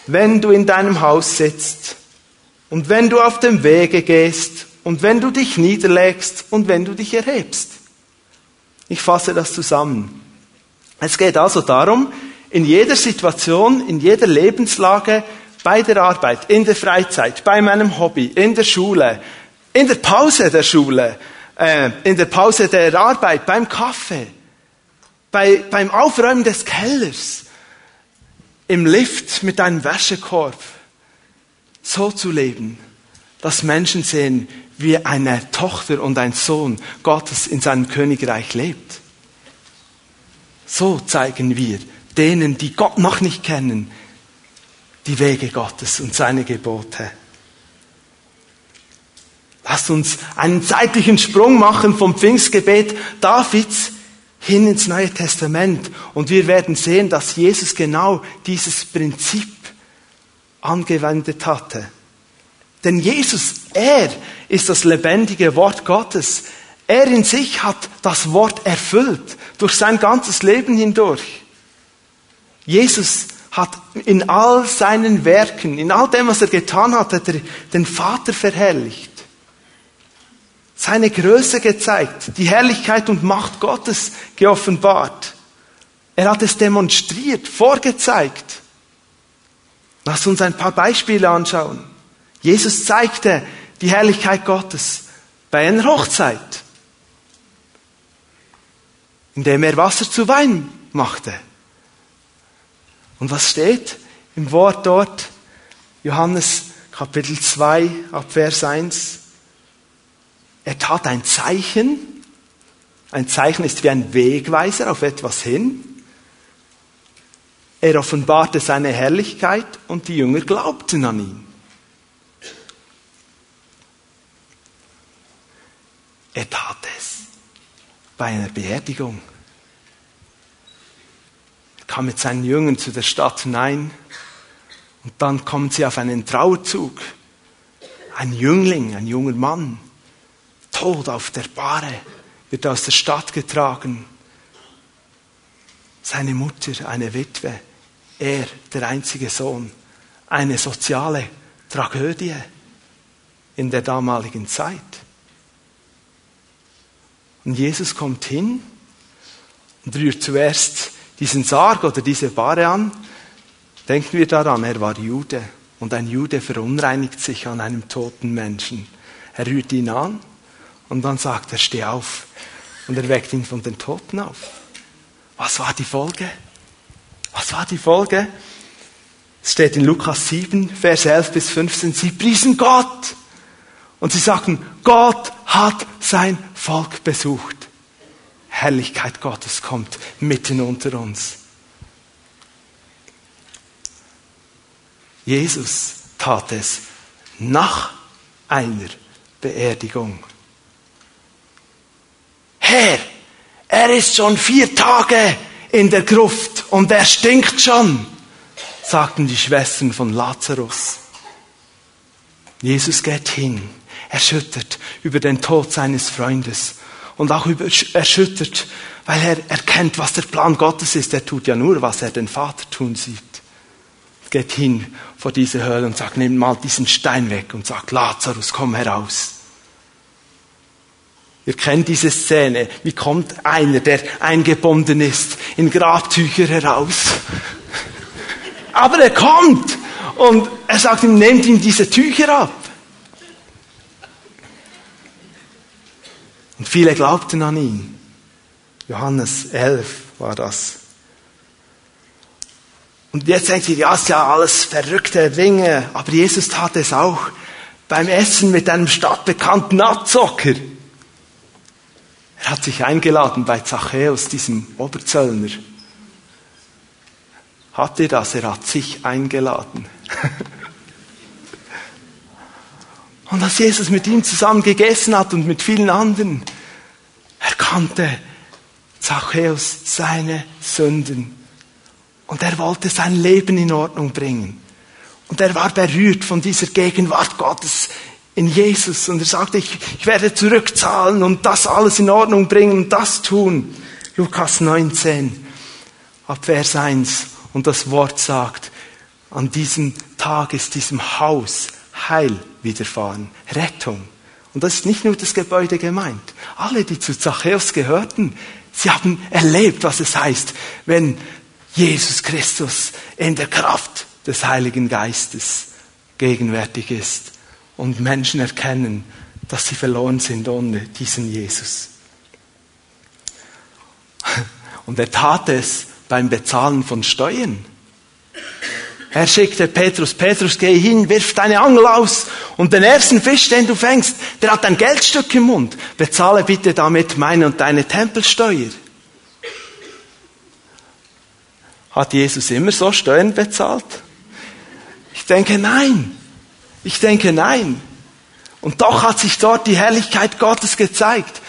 wenn du in deinem Haus sitzt und wenn du auf dem Wege gehst und wenn du dich niederlegst und wenn du dich erhebst. Ich fasse das zusammen. Es geht also darum, in jeder Situation, in jeder Lebenslage, bei der Arbeit, in der Freizeit, bei meinem Hobby, in der Schule, in der Pause der Schule, äh, in der Pause der Arbeit, beim Kaffee, bei, beim Aufräumen des Kellers, im Lift mit einem Wäschekorb, so zu leben, dass Menschen sehen, wie eine Tochter und ein Sohn Gottes in seinem Königreich lebt. So zeigen wir denen, die Gott noch nicht kennen, die Wege Gottes und seine Gebote. Lasst uns einen zeitlichen Sprung machen vom Pfingstgebet Davids hin ins Neue Testament und wir werden sehen, dass Jesus genau dieses Prinzip angewendet hatte. Denn Jesus, er ist das lebendige Wort Gottes. Er in sich hat das Wort erfüllt, durch sein ganzes Leben hindurch. Jesus hat in all seinen Werken, in all dem, was er getan hat, hat er den Vater verherrlicht. Seine Größe gezeigt, die Herrlichkeit und Macht Gottes geoffenbart. Er hat es demonstriert, vorgezeigt. Lass uns ein paar Beispiele anschauen. Jesus zeigte die Herrlichkeit Gottes bei einer Hochzeit, indem er Wasser zu Wein machte. Und was steht im Wort dort? Johannes Kapitel 2 ab Vers 1. Er tat ein Zeichen. Ein Zeichen ist wie ein Wegweiser auf etwas hin. Er offenbarte seine Herrlichkeit und die Jünger glaubten an ihn. Er tat es bei einer Beerdigung. Er kam mit seinen Jüngern zu der Stadt hinein und dann kommen sie auf einen Trauerzug ein Jüngling, ein junger Mann, tot auf der Bahre, wird aus der Stadt getragen. Seine Mutter, eine Witwe, er, der einzige Sohn, eine soziale Tragödie in der damaligen Zeit. Und Jesus kommt hin und rührt zuerst diesen Sarg oder diese Bahre an. Denken wir daran, er war Jude und ein Jude verunreinigt sich an einem toten Menschen. Er rührt ihn an und dann sagt er, steh auf und er weckt ihn von den Toten auf. Was war die Folge? Was war die Folge? Es steht in Lukas 7, Vers 11 bis 15, sie priesen Gott. Und sie sagten, Gott hat sein Volk besucht. Herrlichkeit Gottes kommt mitten unter uns. Jesus tat es nach einer Beerdigung. Herr, er ist schon vier Tage in der Gruft und er stinkt schon, sagten die Schwestern von Lazarus. Jesus geht hin erschüttert über den Tod seines Freundes und auch erschüttert, weil er erkennt, was der Plan Gottes ist. Er tut ja nur, was er den Vater tun sieht. Geht hin vor diese Höhle und sagt, nimm mal diesen Stein weg und sagt, Lazarus, komm heraus. Ihr kennt diese Szene. Wie kommt einer, der eingebunden ist, in Grabtücher heraus? Aber er kommt und er sagt ihm, nehmt ihm diese Tücher ab. Und viele glaubten an ihn. Johannes 11 war das. Und jetzt denkt ihr, ja, ist ja alles verrückte Dinge, aber Jesus tat es auch beim Essen mit einem stadtbekannten Abzocker. Er hat sich eingeladen bei Zachäus, diesem Oberzöllner. Hat ihr das? Er hat sich eingeladen. Und als Jesus mit ihm zusammen gegessen hat und mit vielen anderen, erkannte Zachäus seine Sünden. Und er wollte sein Leben in Ordnung bringen. Und er war berührt von dieser Gegenwart Gottes in Jesus. Und er sagte, ich, ich werde zurückzahlen und das alles in Ordnung bringen und das tun. Lukas 19, ab Vers 1. Und das Wort sagt, an diesem Tag ist diesem Haus Heil widerfahren, Rettung. Und das ist nicht nur das Gebäude gemeint. Alle, die zu Zachäus gehörten, sie haben erlebt, was es heißt, wenn Jesus Christus in der Kraft des Heiligen Geistes gegenwärtig ist und Menschen erkennen, dass sie verloren sind ohne diesen Jesus. Und er tat es beim Bezahlen von Steuern. Er schickte Petrus, Petrus, geh hin, wirf deine Angel aus und den ersten Fisch, den du fängst, der hat ein Geldstück im Mund. Bezahle bitte damit meine und deine Tempelsteuer. Hat Jesus immer so Steuern bezahlt? Ich denke nein. Ich denke nein. Und doch hat sich dort die Herrlichkeit Gottes gezeigt.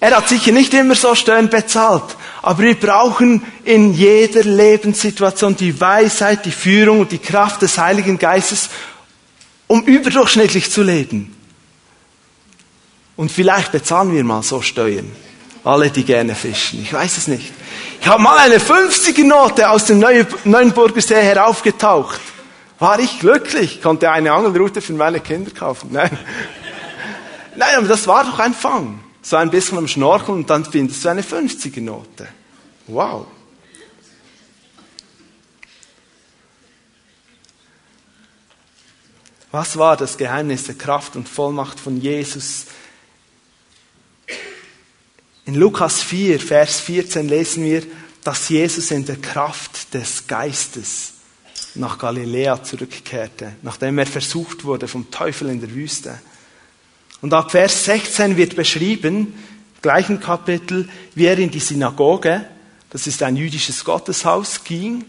Er hat sicher nicht immer so Steuern bezahlt, aber wir brauchen in jeder Lebenssituation die Weisheit, die Führung und die Kraft des Heiligen Geistes, um überdurchschnittlich zu leben. Und vielleicht bezahlen wir mal so Steuern. Alle, die gerne fischen. Ich weiß es nicht. Ich habe mal eine 50er-Note aus dem Neuenburger See heraufgetaucht. War ich glücklich, konnte eine Angelroute für meine Kinder kaufen. Nein. Nein, aber das war doch ein Fang so ein bisschen am Schnorcheln und dann findest du eine 50er-Note. Wow. Was war das Geheimnis der Kraft und Vollmacht von Jesus? In Lukas 4, Vers 14 lesen wir, dass Jesus in der Kraft des Geistes nach Galiläa zurückkehrte, nachdem er versucht wurde vom Teufel in der Wüste. Und ab Vers 16 wird beschrieben, gleichen Kapitel, wie er in die Synagoge, das ist ein jüdisches Gotteshaus, ging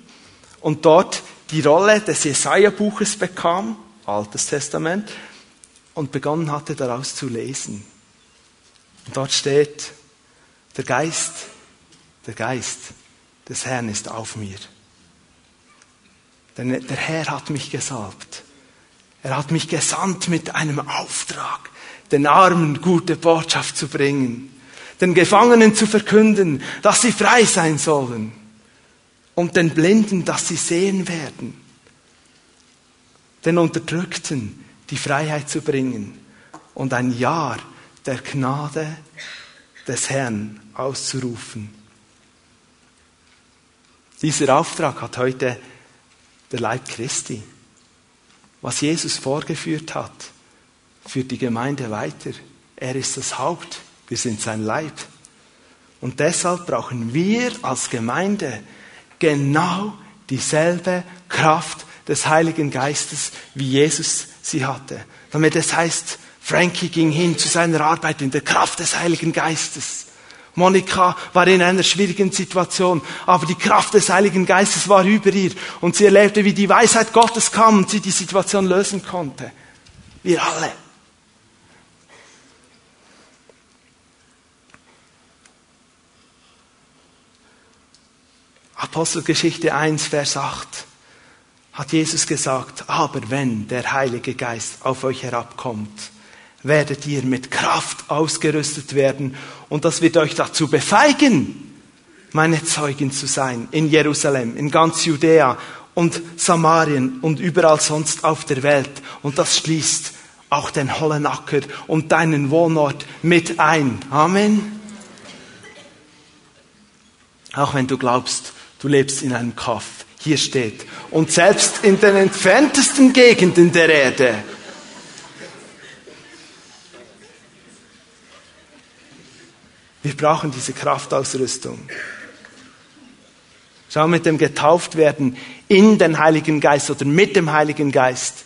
und dort die Rolle des Jesaja-Buches bekam, Altes Testament, und begonnen hatte, daraus zu lesen. Und dort steht, der Geist, der Geist des Herrn ist auf mir. Denn der Herr hat mich gesalbt Er hat mich gesandt mit einem Auftrag, den Armen gute Botschaft zu bringen, den Gefangenen zu verkünden, dass sie frei sein sollen und den Blinden, dass sie sehen werden, den Unterdrückten die Freiheit zu bringen und ein Jahr der Gnade des Herrn auszurufen. Dieser Auftrag hat heute der Leib Christi. Was Jesus vorgeführt hat, führt die Gemeinde weiter. Er ist das Haupt, wir sind sein Leib. Und deshalb brauchen wir als Gemeinde genau dieselbe Kraft des Heiligen Geistes, wie Jesus sie hatte. Damit es heißt, Frankie ging hin zu seiner Arbeit in der Kraft des Heiligen Geistes. Monika war in einer schwierigen Situation, aber die Kraft des Heiligen Geistes war über ihr und sie erlebte, wie die Weisheit Gottes kam und sie die Situation lösen konnte. Wir alle. Apostelgeschichte 1, Vers 8 hat Jesus gesagt, aber wenn der Heilige Geist auf euch herabkommt, werdet ihr mit Kraft ausgerüstet werden und das wird euch dazu befeigen, meine Zeugin zu sein in Jerusalem, in ganz Judäa und Samarien und überall sonst auf der Welt. Und das schließt auch den Hollenacker und deinen Wohnort mit ein. Amen. Auch wenn du glaubst, du lebst in einem Kaff. Hier steht. Und selbst in den entferntesten Gegenden der Erde Wir brauchen diese Kraftausrüstung. Schau mit dem Getauftwerden in den Heiligen Geist oder mit dem Heiligen Geist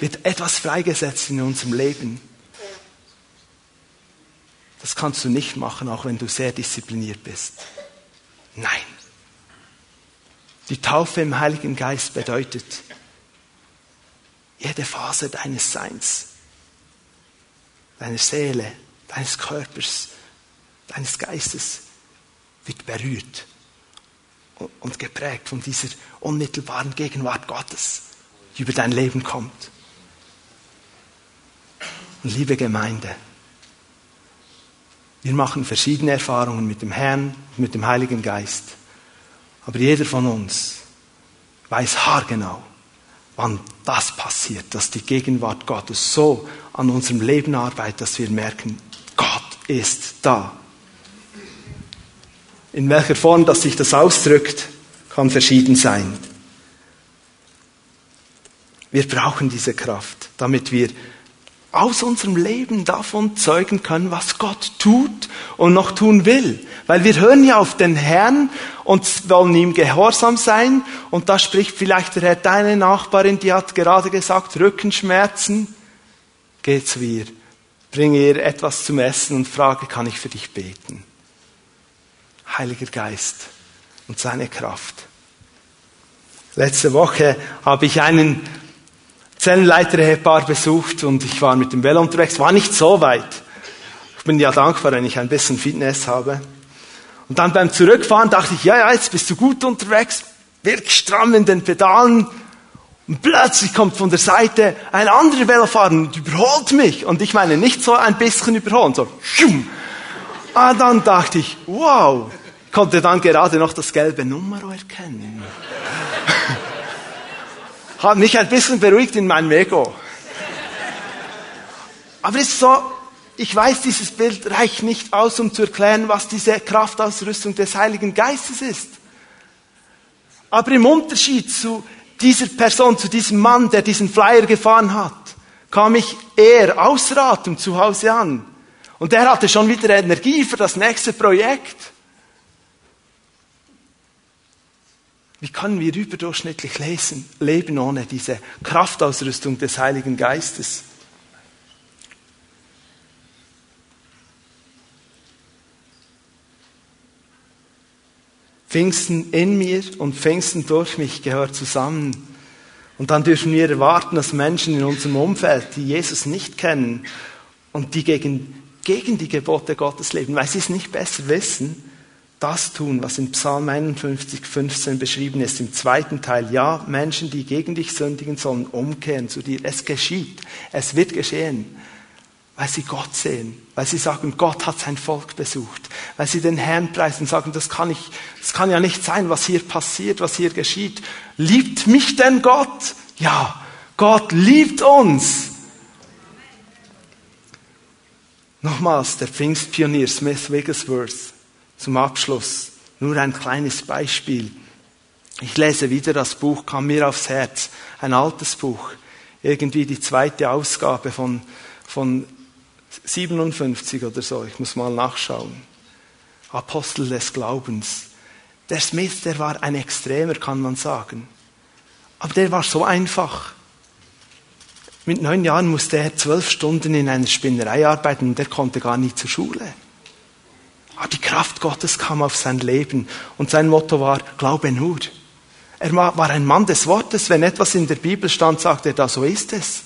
wird etwas freigesetzt in unserem Leben. Das kannst du nicht machen, auch wenn du sehr diszipliniert bist. Nein. Die Taufe im Heiligen Geist bedeutet, jede Phase deines Seins, deiner Seele, deines Körpers, deines Geistes wird berührt und geprägt von dieser unmittelbaren Gegenwart Gottes, die über dein Leben kommt. Und liebe Gemeinde, wir machen verschiedene Erfahrungen mit dem Herrn, mit dem Heiligen Geist. Aber jeder von uns weiß haargenau, wann das passiert, dass die Gegenwart Gottes so an unserem Leben arbeitet, dass wir merken, ist da. In welcher Form dass sich das ausdrückt, kann verschieden sein. Wir brauchen diese Kraft, damit wir aus unserem Leben davon zeugen können, was Gott tut und noch tun will. Weil wir hören ja auf den Herrn und wollen ihm gehorsam sein. Und da spricht vielleicht der Herr, deine Nachbarin, die hat gerade gesagt, Rückenschmerzen. Geh zu ihr bringe ihr etwas zum Essen und frage, kann ich für dich beten? Heiliger Geist und seine Kraft. Letzte Woche habe ich einen Zellenleiter-Ehepaar besucht und ich war mit dem Velo unterwegs, war nicht so weit. Ich bin ja dankbar, wenn ich ein bisschen Fitness habe. Und dann beim Zurückfahren dachte ich, ja, ja, jetzt bist du gut unterwegs, wirklich stramm in den Pedalen, und plötzlich kommt von der Seite ein anderer Velofahrer und überholt mich. Und ich meine nicht so ein bisschen überholen, so schum. Ah, dann dachte ich, wow, konnte dann gerade noch das gelbe Nummer erkennen. Hat mich ein bisschen beruhigt in meinem Ego. Aber es ist so, ich weiß, dieses Bild reicht nicht aus, um zu erklären, was diese Kraftausrüstung des Heiligen Geistes ist. Aber im Unterschied zu dieser Person, zu diesem Mann, der diesen Flyer gefahren hat, kam ich eher außer Atem zu Hause an. Und der hatte schon wieder Energie für das nächste Projekt. Wie können wir überdurchschnittlich lesen, leben ohne diese Kraftausrüstung des Heiligen Geistes? Pfingsten in mir und Pfingsten durch mich gehört zusammen. Und dann dürfen wir erwarten, dass Menschen in unserem Umfeld, die Jesus nicht kennen und die gegen, gegen die Gebote Gottes leben, weil sie es nicht besser wissen, das tun, was in Psalm 51, 15 beschrieben ist, im zweiten Teil. Ja, Menschen, die gegen dich sündigen, sollen umkehren zu dir. Es geschieht. Es wird geschehen. Weil sie Gott sehen. Weil sie sagen, Gott hat sein Volk besucht. Weil sie den Herrn preisen und sagen, das kann, ich, das kann ja nicht sein, was hier passiert, was hier geschieht. Liebt mich denn Gott? Ja, Gott liebt uns. Nochmals, der Pfingstpionier Smith Wigglesworth zum Abschluss. Nur ein kleines Beispiel. Ich lese wieder das Buch, kam mir aufs Herz. Ein altes Buch. Irgendwie die zweite Ausgabe von, von 57 oder so. Ich muss mal nachschauen. Apostel des Glaubens. Der Smith, der war ein Extremer, kann man sagen. Aber der war so einfach. Mit neun Jahren musste er zwölf Stunden in einer Spinnerei arbeiten und er konnte gar nie zur Schule. Aber die Kraft Gottes kam auf sein Leben und sein Motto war, glaube nur. Er war ein Mann des Wortes. Wenn etwas in der Bibel stand, sagte er da, so ist es.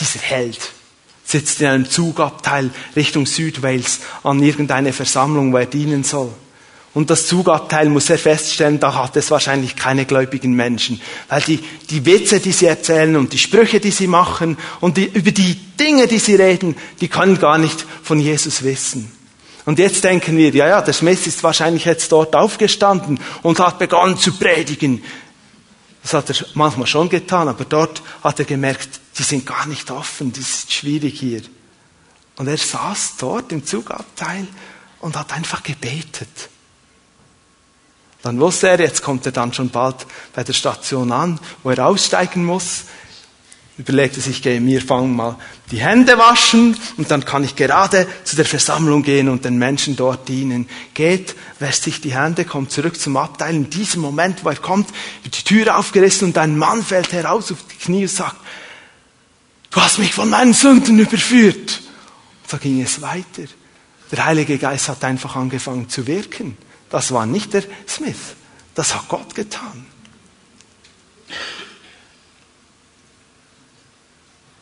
Dieser Held sitzt in einem Zugabteil Richtung Südwales an irgendeine Versammlung, wo er dienen soll. Und das Zugabteil muss er feststellen, da hat es wahrscheinlich keine gläubigen Menschen. Weil die, die Witze, die sie erzählen und die Sprüche, die sie machen und die, über die Dinge, die sie reden, die können gar nicht von Jesus wissen. Und jetzt denken wir, ja, ja, der Smith ist wahrscheinlich jetzt dort aufgestanden und hat begonnen zu predigen. Das hat er manchmal schon getan, aber dort hat er gemerkt, die sind gar nicht offen, das ist schwierig hier. Und er saß dort im Zugabteil und hat einfach gebetet. Dann wusste er, jetzt kommt er dann schon bald bei der Station an, wo er aussteigen muss. Überlegte sich, gehe mir, fangen mal die Hände waschen und dann kann ich gerade zu der Versammlung gehen und den Menschen dort dienen. Geht, wäscht sich die Hände, kommt zurück zum Abteil. In diesem Moment, wo er kommt, wird die Tür aufgerissen und ein Mann fällt heraus auf die Knie und sagt, du hast mich von meinen Sünden überführt. Und so ging es weiter. Der Heilige Geist hat einfach angefangen zu wirken. Das war nicht der Smith. Das hat Gott getan.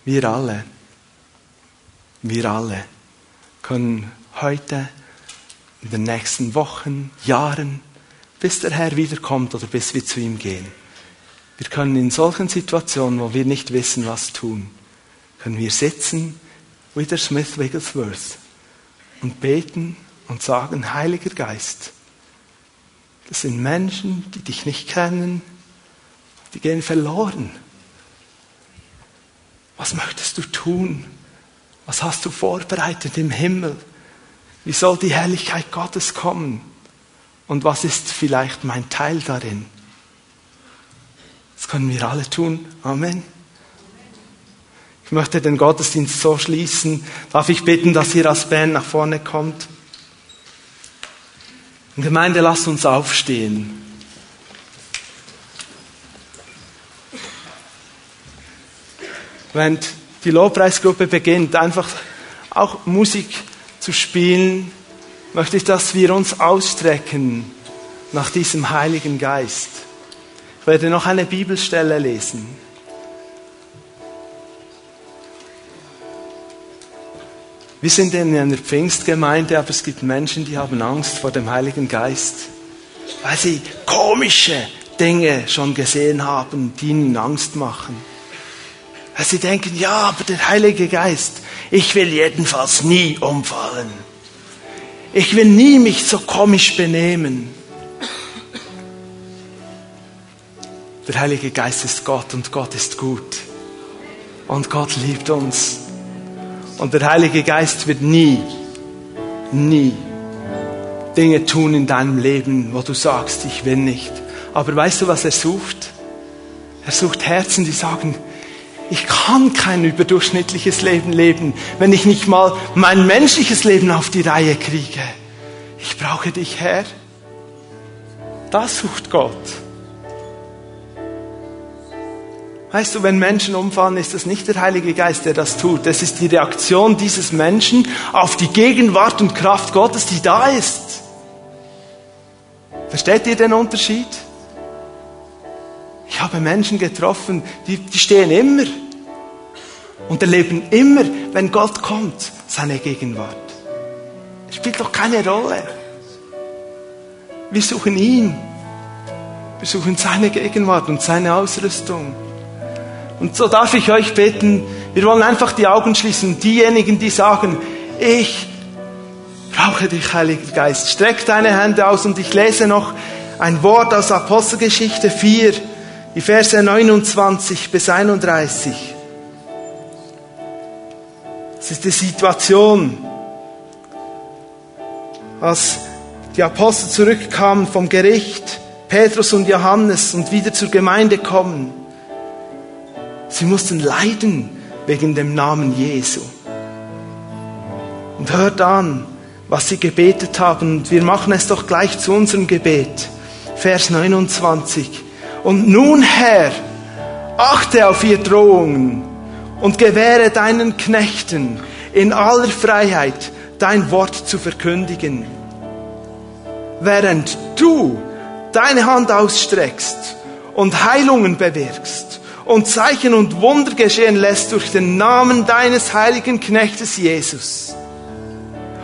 Wir alle, wir alle können heute, in den nächsten Wochen, Jahren, bis der Herr wiederkommt oder bis wir zu ihm gehen, wir können in solchen Situationen, wo wir nicht wissen, was tun, können wir sitzen wie der Smith Wigglesworth und beten und sagen, Heiliger Geist, das sind Menschen, die dich nicht kennen, die gehen verloren. Was möchtest du tun? Was hast du vorbereitet im Himmel? Wie soll die Herrlichkeit Gottes kommen? Und was ist vielleicht mein Teil darin? Das können wir alle tun. Amen. Ich möchte den Gottesdienst so schließen. Darf ich bitten, dass ihr als Band nach vorne kommt? Und Gemeinde, lasst uns aufstehen. Während die Lobpreisgruppe beginnt, einfach auch Musik zu spielen, möchte ich, dass wir uns ausstrecken nach diesem Heiligen Geist. Ich werde noch eine Bibelstelle lesen. Wir sind in einer Pfingstgemeinde, aber es gibt Menschen, die haben Angst vor dem Heiligen Geist, weil sie komische Dinge schon gesehen haben, die ihnen Angst machen. Weil sie denken, ja, aber der Heilige Geist, ich will jedenfalls nie umfallen. Ich will nie mich so komisch benehmen. Der Heilige Geist ist Gott und Gott ist gut. Und Gott liebt uns. Und der Heilige Geist wird nie, nie Dinge tun in deinem Leben, wo du sagst, ich will nicht. Aber weißt du, was er sucht? Er sucht Herzen, die sagen, ich kann kein überdurchschnittliches Leben leben, wenn ich nicht mal mein menschliches Leben auf die Reihe kriege. Ich brauche dich, Herr. Das sucht Gott. Weißt du, wenn Menschen umfallen, ist das nicht der Heilige Geist, der das tut. Das ist die Reaktion dieses Menschen auf die Gegenwart und Kraft Gottes, die da ist. Versteht ihr den Unterschied? Ich habe Menschen getroffen, die, die stehen immer und erleben immer, wenn Gott kommt, seine Gegenwart. Spielt doch keine Rolle. Wir suchen ihn. Wir suchen seine Gegenwart und seine Ausrüstung. Und so darf ich euch beten, wir wollen einfach die Augen schließen. Diejenigen, die sagen, ich brauche dich, Heiliger Geist. Streck deine Hände aus und ich lese noch ein Wort aus Apostelgeschichte 4, die Verse 29 bis 31. Das ist die Situation, als die Apostel zurückkamen vom Gericht, Petrus und Johannes und wieder zur Gemeinde kommen. Sie mussten leiden wegen dem Namen Jesu. Und hört an, was sie gebetet haben. Und wir machen es doch gleich zu unserem Gebet. Vers 29. Und nun, Herr, achte auf ihr Drohungen und gewähre deinen Knechten in aller Freiheit dein Wort zu verkündigen. Während du deine Hand ausstreckst und Heilungen bewirkst und Zeichen und Wunder geschehen lässt durch den Namen deines heiligen Knechtes Jesus.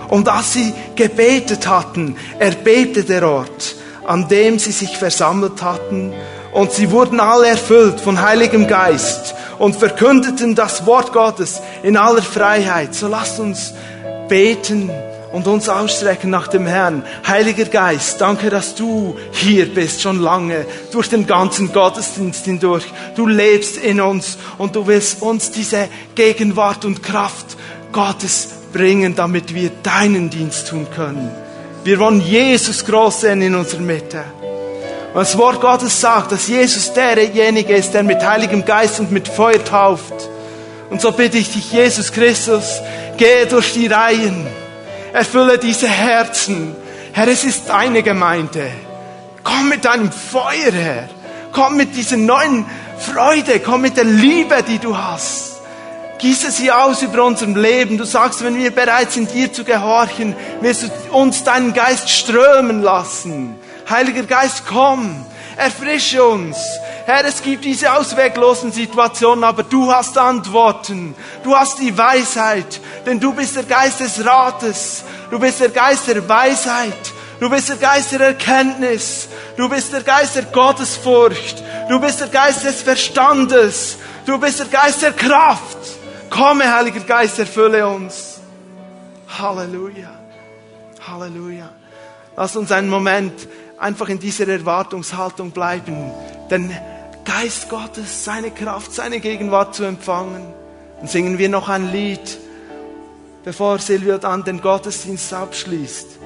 Und als sie gebetet hatten, erbebte der Ort, an dem sie sich versammelt hatten, und sie wurden alle erfüllt von Heiligem Geist und verkündeten das Wort Gottes in aller Freiheit. So lasst uns beten und uns ausstrecken nach dem Herrn. Heiliger Geist, danke, dass du hier bist, schon lange, durch den ganzen Gottesdienst hindurch. Du lebst in uns und du willst uns diese Gegenwart und Kraft Gottes bringen, damit wir deinen Dienst tun können. Wir wollen Jesus groß sehen in unserer Mitte. Und das Wort Gottes sagt, dass Jesus derjenige ist, der mit Heiligem Geist und mit Feuer tauft. Und so bitte ich dich, Jesus Christus, gehe durch die Reihen Erfülle diese Herzen. Herr, es ist deine Gemeinde. Komm mit deinem Feuer, Herr. Komm mit dieser neuen Freude. Komm mit der Liebe, die du hast. Gieße sie aus über unserem Leben. Du sagst, wenn wir bereit sind, dir zu gehorchen, wirst du uns deinen Geist strömen lassen. Heiliger Geist, komm. Erfrische uns. Herr, es gibt diese ausweglosen Situationen, aber du hast Antworten. Du hast die Weisheit, denn du bist der Geist des Rates. Du bist der Geist der Weisheit. Du bist der Geist der Erkenntnis. Du bist der Geist der Gottesfurcht. Du bist der Geist des Verstandes. Du bist der Geist der Kraft. Komme, Heiliger Geist, erfülle uns. Halleluja. Halleluja. Lass uns einen Moment einfach in dieser Erwartungshaltung bleiben. Denn Geist Gottes, seine Kraft, seine Gegenwart zu empfangen. Dann singen wir noch ein Lied, bevor Silvia dann den Gottesdienst abschließt.